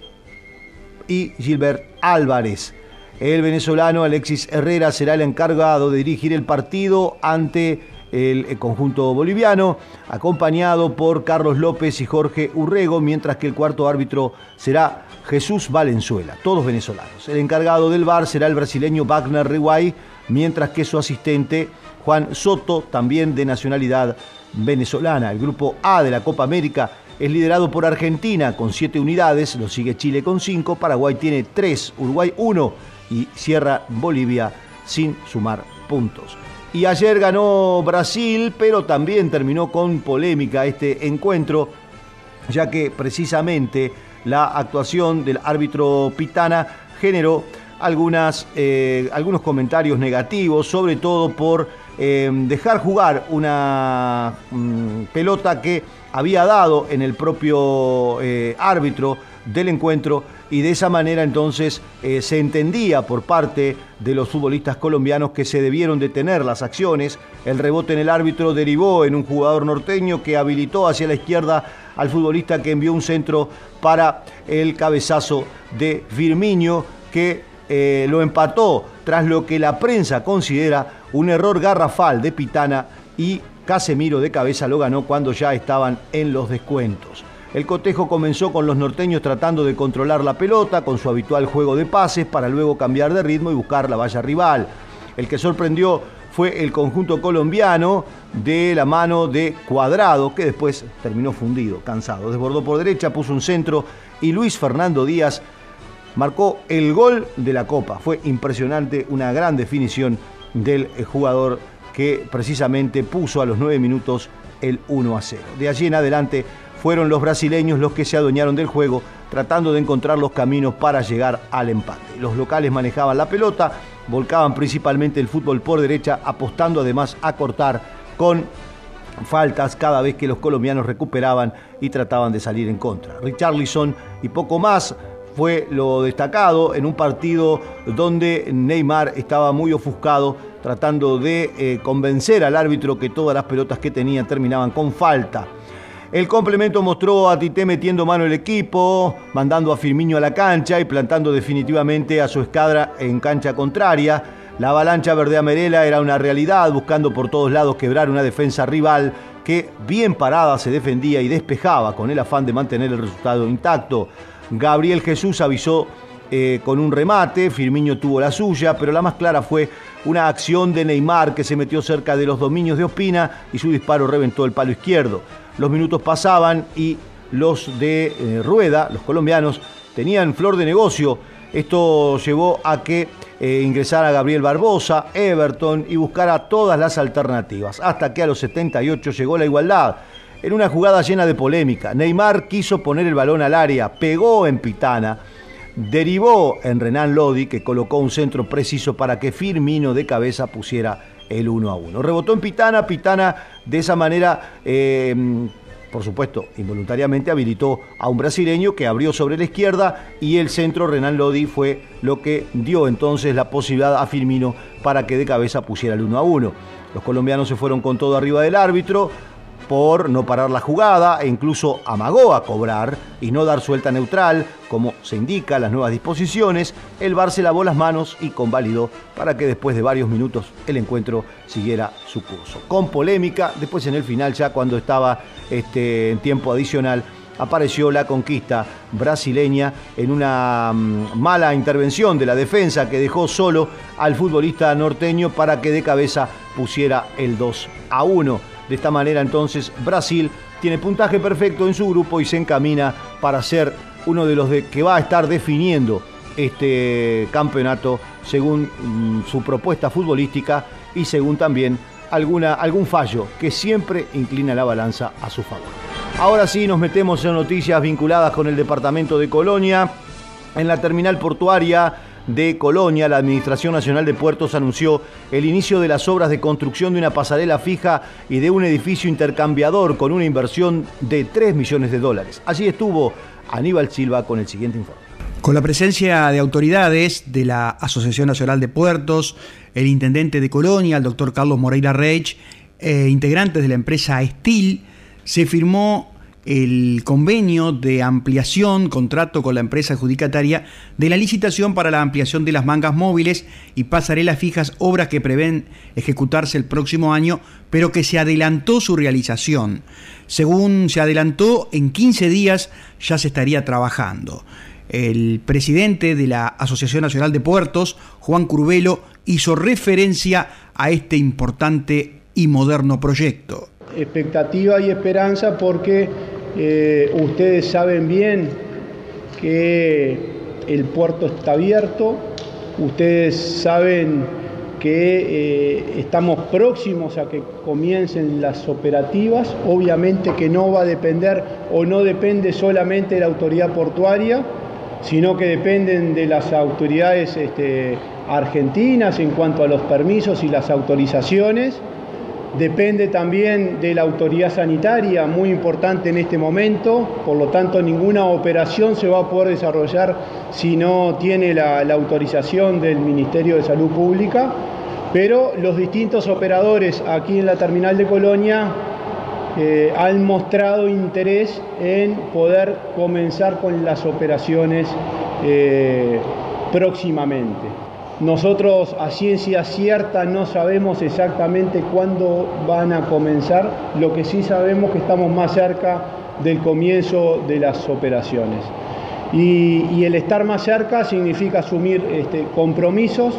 Speaker 1: y Gilbert Álvarez. El venezolano Alexis Herrera será el encargado de dirigir el partido ante el conjunto boliviano, acompañado por Carlos López y Jorge Urrego, mientras que el cuarto árbitro será Jesús Valenzuela, todos venezolanos. El encargado del bar será el brasileño Wagner Reguay, mientras que su asistente Juan Soto, también de nacionalidad venezolana. El grupo A de la Copa América es liderado por Argentina con siete unidades, lo sigue Chile con cinco, Paraguay tiene tres, Uruguay uno y cierra Bolivia sin sumar puntos. Y ayer ganó Brasil, pero también terminó con polémica este encuentro, ya que precisamente la actuación del árbitro Pitana generó algunas, eh, algunos comentarios negativos, sobre todo por eh, dejar jugar una mm, pelota que había dado en el propio eh, árbitro del encuentro y de esa manera entonces se entendía por parte de los futbolistas colombianos que se debieron detener las acciones. El rebote en el árbitro derivó en un jugador norteño que habilitó hacia la izquierda al futbolista que envió un centro para el cabezazo de Firmino que eh, lo empató tras lo que la prensa considera un error garrafal de Pitana y Casemiro de cabeza lo ganó cuando ya estaban en los descuentos. El cotejo comenzó con los norteños tratando de controlar la pelota con su habitual juego de pases para luego cambiar de ritmo y buscar la valla rival. El que sorprendió fue el conjunto colombiano de la mano de Cuadrado, que después terminó fundido, cansado. Desbordó por derecha, puso un centro y Luis Fernando Díaz marcó el gol de la Copa. Fue impresionante, una gran definición del jugador que precisamente puso a los nueve minutos el 1 a 0. De allí en adelante fueron los brasileños los que se adueñaron del juego, tratando de encontrar los caminos para llegar al empate. Los locales manejaban la pelota, volcaban principalmente el fútbol por derecha, apostando además a cortar con faltas cada vez que los colombianos recuperaban y trataban de salir en contra. Richarlison y poco más fue lo destacado en un partido donde Neymar estaba muy ofuscado tratando de eh, convencer al árbitro que todas las pelotas que tenía terminaban con falta. El complemento mostró a Tite metiendo mano el equipo, mandando a Firmino a la cancha y plantando definitivamente a su escuadra en cancha contraria. La avalancha verde amarela era una realidad, buscando por todos lados quebrar una defensa rival que bien parada se defendía y despejaba con el afán de mantener el resultado intacto. Gabriel Jesús avisó eh, con un remate, Firmino tuvo la suya, pero la más clara fue una acción de Neymar que se metió cerca de los dominios de Ospina y su disparo reventó el palo izquierdo. Los minutos pasaban y los de eh, Rueda, los colombianos, tenían flor de negocio. Esto llevó a que eh, ingresara Gabriel Barbosa, Everton y buscara todas las alternativas, hasta que a los 78 llegó la igualdad. En una jugada llena de polémica, Neymar quiso poner el balón al área, pegó en Pitana, derivó en Renan Lodi, que colocó un centro preciso para que Firmino de cabeza pusiera el 1 a 1. Rebotó en Pitana, Pitana de esa manera, eh, por supuesto, involuntariamente habilitó a un brasileño que abrió sobre la izquierda y el centro Renan Lodi fue lo que dio entonces la posibilidad a Firmino para que de cabeza pusiera el 1 a 1. Los colombianos se fueron con todo arriba del árbitro, por no parar la jugada e incluso amagó a cobrar y no dar suelta neutral, como se indica las nuevas disposiciones, el VAR se lavó las manos y convalidó para que después de varios minutos el encuentro siguiera su curso. Con polémica, después en el final ya cuando estaba este, en tiempo adicional, apareció la conquista brasileña en una mm, mala intervención de la defensa que dejó solo al futbolista norteño para que de cabeza pusiera el 2 a 1. De esta manera entonces Brasil tiene puntaje perfecto en su grupo y se encamina para ser uno de los que va a estar definiendo este campeonato según mm, su propuesta futbolística y según también alguna, algún fallo que siempre inclina la balanza a su favor. Ahora sí nos metemos en noticias vinculadas con el departamento de Colonia. En la terminal portuaria de Colonia, la Administración Nacional de Puertos anunció el inicio de las obras de construcción de una pasarela fija y de un edificio intercambiador con una inversión de 3 millones de dólares. Allí estuvo Aníbal Silva con el siguiente informe.
Speaker 15: Con la presencia de autoridades de la Asociación Nacional de Puertos, el intendente de Colonia, el doctor Carlos Moreira Reich, e integrantes de la empresa Estil, se firmó el convenio de ampliación, contrato con la empresa adjudicataria de la licitación para la ampliación de las mangas móviles y pasarelas fijas, obras que prevén ejecutarse el próximo año, pero que se adelantó su realización. Según se adelantó, en 15 días ya se estaría trabajando. El presidente de la Asociación Nacional de Puertos, Juan Curvelo, hizo referencia a este importante y moderno proyecto.
Speaker 16: Expectativa y esperanza porque eh, ustedes saben bien que el puerto está abierto, ustedes saben que eh, estamos próximos a que comiencen las operativas, obviamente que no va a depender o no depende solamente de la autoridad portuaria, sino que dependen de las autoridades este, argentinas en cuanto a los permisos y las autorizaciones. Depende también de la autoridad sanitaria, muy importante en este momento, por lo tanto ninguna operación se va a poder desarrollar si no tiene la, autorización del Ministerio de Salud Pública, pero los distintos operadores aquí en la terminal de Colonia eh, han mostrado interés en poder comenzar con las operaciones eh, próximamente. Nosotros a ciencia cierta no sabemos exactamente cuándo van a comenzar, lo que sí sabemos que estamos más cerca del comienzo de las operaciones. Y, el estar más cerca significa asumir este, compromisos,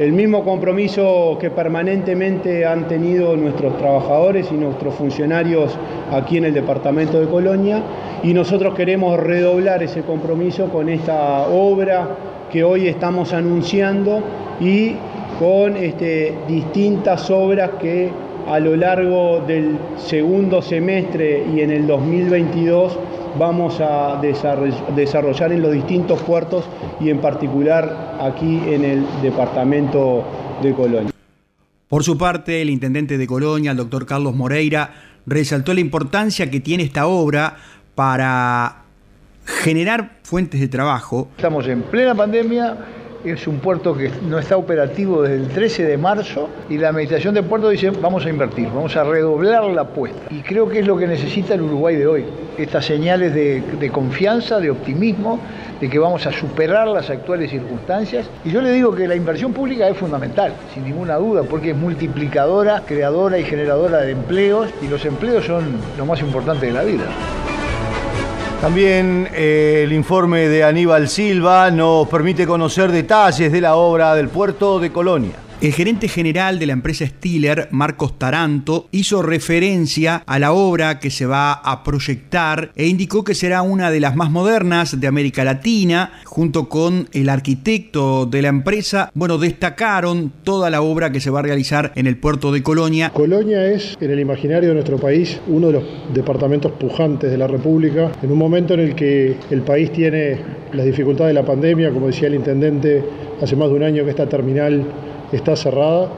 Speaker 16: el mismo compromiso que permanentemente han tenido nuestros trabajadores y nuestros funcionarios aquí en el departamento de Colonia, y nosotros queremos redoblar ese compromiso con esta obra que hoy estamos anunciando y con este, distintas obras que a lo largo del segundo semestre y en el 2022 vamos a desarrollar en los distintos puertos y en particular aquí en el departamento de Colonia.
Speaker 15: Por su parte, el intendente de Colonia, el doctor Carlos Moreira, resaltó la importancia que tiene esta obra para generar fuentes de trabajo.
Speaker 17: Estamos en plena pandemia, es un puerto que no está operativo desde el 13 de marzo y la Administración de Puerto dice vamos a invertir, vamos a redoblar la apuesta. Y creo que es lo que necesita el Uruguay de hoy, estas señales de, de confianza, de optimismo, de que vamos a superar las actuales circunstancias. Y yo le digo que la inversión pública es fundamental, sin ninguna duda, porque es multiplicadora, creadora y generadora de empleos y los empleos son lo más importante de la vida.
Speaker 1: También eh, el informe de Aníbal Silva nos permite conocer detalles de la obra del puerto de Colonia.
Speaker 15: El gerente general de la empresa Stiller, Marcos Taranto, hizo referencia a la obra que se va a proyectar e indicó que será una de las más modernas de América Latina, junto con el arquitecto de la empresa. Bueno, destacaron toda la obra que se va a realizar en el puerto de Colonia.
Speaker 18: Colonia es, en el imaginario de nuestro país, uno de los departamentos pujantes de la República, en un momento en el que el país tiene las dificultades de la pandemia, como decía el intendente, hace más de un año que esta terminal está cerrada.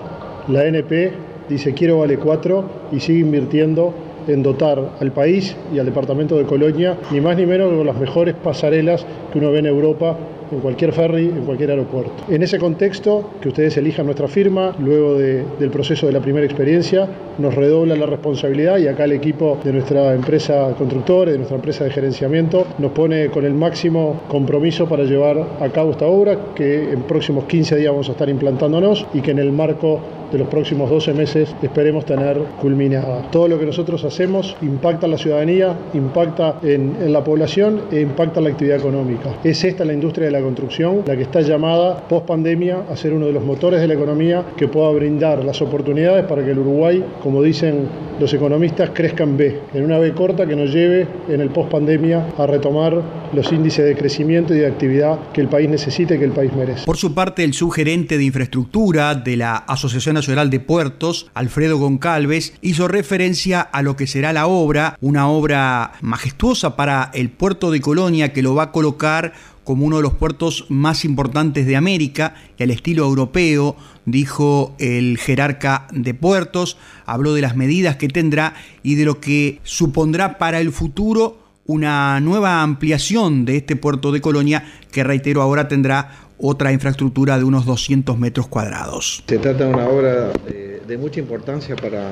Speaker 18: La NP dice quiero vale 4 y sigue invirtiendo en dotar al país y al departamento de Colonia, ni más ni menos con las mejores pasarelas que uno ve en Europa en cualquier ferry, en cualquier aeropuerto. En ese contexto, que ustedes elijan nuestra firma, luego del proceso de la primera experiencia, nos redobla la responsabilidad y acá el equipo de nuestra empresa constructora, de nuestra empresa de gerenciamiento, nos pone con el máximo compromiso para llevar a cabo esta obra que en próximos 15 días vamos a estar implantándonos y que en el marco de los próximos 12 meses esperemos tener culminada. Todo lo que nosotros hacemos impacta en la ciudadanía, impacta en, la población e impacta en la actividad económica. Es esta la industria de la construcción la que está llamada post pandemia a ser uno de los motores de la economía que pueda brindar las oportunidades para que el Uruguay, como dicen los economistas, crezca en B, en una B corta que nos lleve en el post pandemia a retomar los índices de crecimiento y de actividad que el país necesita y que el país merece.
Speaker 15: Por su parte, el subgerente de infraestructura de la Asociación De Puertos, Alfredo Goncalves, hizo referencia a lo que será la obra, una obra majestuosa para el puerto de Colonia que lo va a colocar como uno de los puertos más importantes de América y al estilo europeo, dijo el jerarca de puertos, habló de las medidas que tendrá y de lo que supondrá para el futuro una nueva ampliación de este puerto de Colonia que reitero ahora tendrá otra infraestructura de unos 200 metros cuadrados.
Speaker 19: Se trata de una obra de, mucha importancia para,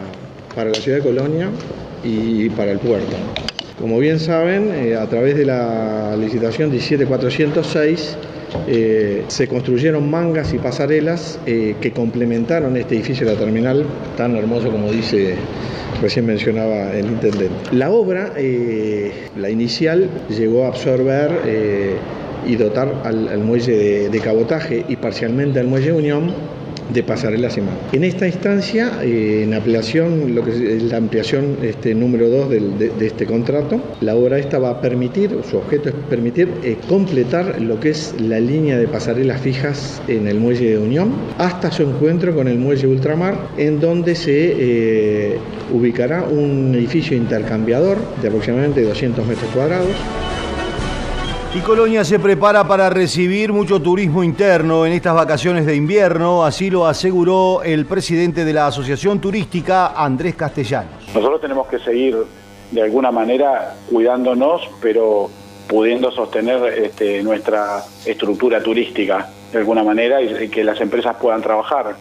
Speaker 19: para la ciudad de Colonia y para el puerto. Como bien saben, eh, a través de la licitación 17406 eh, se construyeron mangas y pasarelas eh, que complementaron este edificio de la terminal tan hermoso como dice recién mencionaba el intendente. La obra, la inicial, llegó a absorber y dotar al, muelle de, cabotaje y parcialmente al muelle Unión de pasarelas y más. En esta instancia, eh, en ampliación, lo que es la ampliación este, número 2 de, este contrato, la obra esta va a permitir, su objeto es permitir eh, completar lo que es la línea de pasarelas fijas en el muelle de Unión hasta su encuentro con el muelle Ultramar, en donde se eh, ubicará un edificio intercambiador de aproximadamente 200 metros cuadrados.
Speaker 1: Y Colonia se prepara para recibir mucho turismo interno en estas vacaciones de invierno, así lo aseguró el presidente de la Asociación Turística, Andrés Castellanos.
Speaker 20: Nosotros tenemos que seguir de alguna manera cuidándonos, pero pudiendo sostener este, nuestra estructura turística de alguna manera y que las empresas puedan trabajar,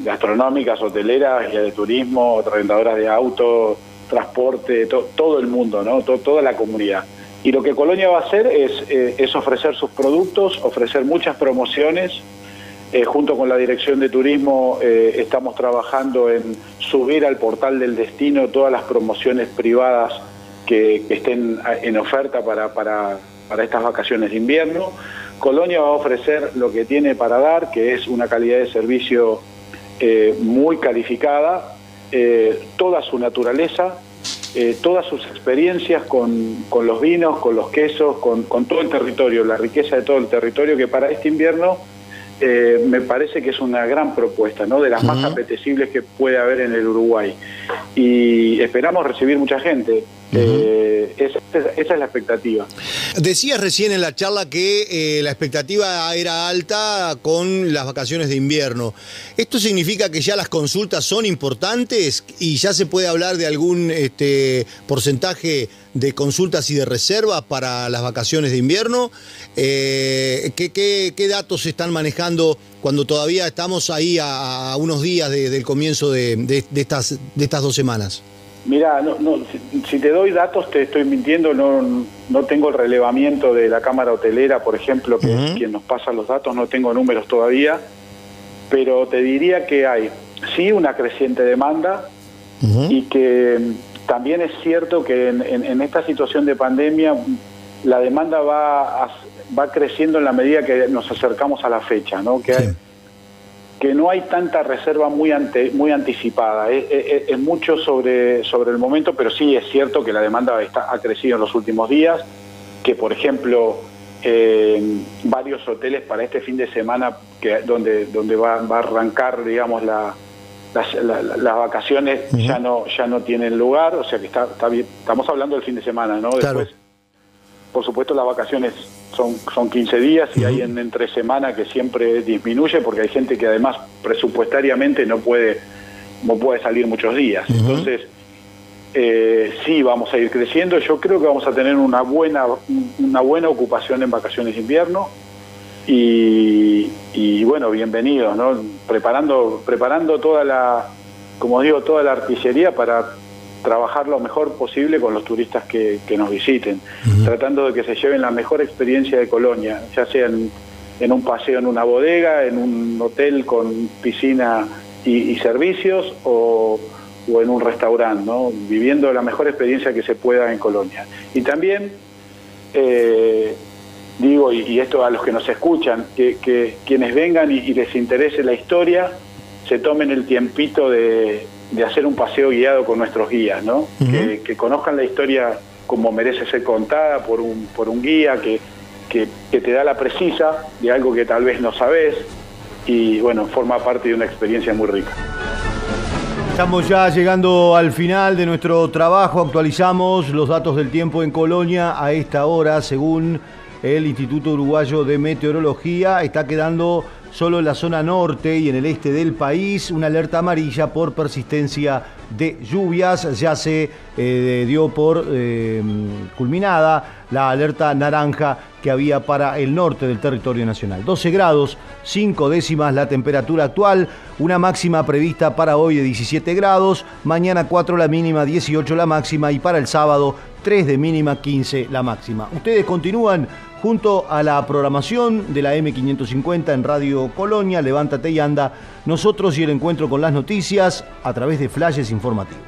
Speaker 20: gastronómicas, hoteleras, guías de turismo, arrendadoras de autos, transporte, todo el mundo, ¿no? toda la comunidad. Y lo que Colonia va a hacer es, eh, ofrecer sus productos, ofrecer muchas promociones. Eh, junto con la Dirección de Turismo eh, estamos trabajando en subir al portal del destino todas las promociones privadas que, estén en oferta para, para, para estas vacaciones de invierno. Colonia va a ofrecer lo que tiene para dar, que es una calidad de servicio muy calificada, toda su naturaleza, eh, todas sus experiencias con, los vinos, con los quesos, con, todo el territorio, la riqueza de todo el territorio, que para este invierno eh, me parece que es una gran propuesta, ¿no? de las más apetecibles que puede haber en el Uruguay. Y esperamos recibir mucha gente. Eh, esa, es la expectativa.
Speaker 9: Decías recién en la charla que eh, la expectativa era alta con las vacaciones de invierno. ¿Esto significa que ya las consultas son importantes y ya se puede hablar de algún este, porcentaje de consultas y de reservas para las vacaciones de invierno? Eh, ¿qué, datos se están manejando cuando todavía estamos ahí a, unos días del comienzo de, estas, de estas dos semanas?
Speaker 20: Mira, no, no, si, te doy datos te estoy mintiendo, no, no tengo el relevamiento de la Cámara Hotelera, por ejemplo, que es quien nos pasa los datos, no tengo números todavía, pero te diría que hay sí una creciente demanda y que también es cierto que en, esta situación de pandemia la demanda va, va creciendo en la medida que nos acercamos a la fecha, ¿no? Que que no hay tanta reserva muy ante, muy anticipada. Es, mucho sobre, sobre el momento, pero sí es cierto que la demanda está, ha crecido en los últimos días, que por ejemplo eh, varios hoteles para este fin de semana que donde donde va, va a arrancar digamos la, las, vacaciones ya no ya no tienen lugar, o sea que está, está bien. estamos hablando del fin de semana, ¿no? Después, por supuesto, las vacaciones son, son 15 días y hay en entre semana que siempre disminuye porque hay gente que además presupuestariamente no puede, no puede salir muchos días. Entonces, eh, sí vamos a ir creciendo. Yo creo que vamos a tener una buena, una buena ocupación en vacaciones de invierno. Y, y bueno, bienvenidos, ¿no? Preparando, preparando toda la, como digo, toda la artillería para trabajar lo mejor posible con los turistas que, nos visiten, tratando de que se lleven la mejor experiencia de Colonia, ya sea en, un paseo en una bodega, en un hotel con piscina y, servicios o, en un restaurante, ¿no? viviendo la mejor experiencia que se pueda en Colonia. Y también, eh, digo, y, esto a los que nos escuchan, que, quienes vengan y les interese la historia, se tomen el tiempito de de hacer un paseo guiado con nuestros guías, ¿no? que, conozcan la historia como merece ser contada por un, por un guía que, que, te da la precisa de algo que tal vez no sabes y bueno, forma parte de una experiencia muy rica.
Speaker 1: Estamos ya llegando al final de nuestro trabajo, actualizamos los datos del tiempo en Colonia a esta hora, según el Instituto Uruguayo de Meteorología, está quedando Solo en la zona norte y en el este del país, una alerta amarilla por persistencia de lluvias. Ya se eh, dio por eh, culminada la alerta naranja que había para el norte del territorio nacional. 12 grados, 5 décimas la temperatura actual, una máxima prevista para hoy de 17 grados, mañana 4 la mínima, 18 la máxima y para el sábado 3 de mínima, 15 la máxima. Ustedes continúan junto a la programación de la M550 en Radio Colonia, Levántate y Anda, nosotros y el encuentro con las noticias a través de flashes informativos.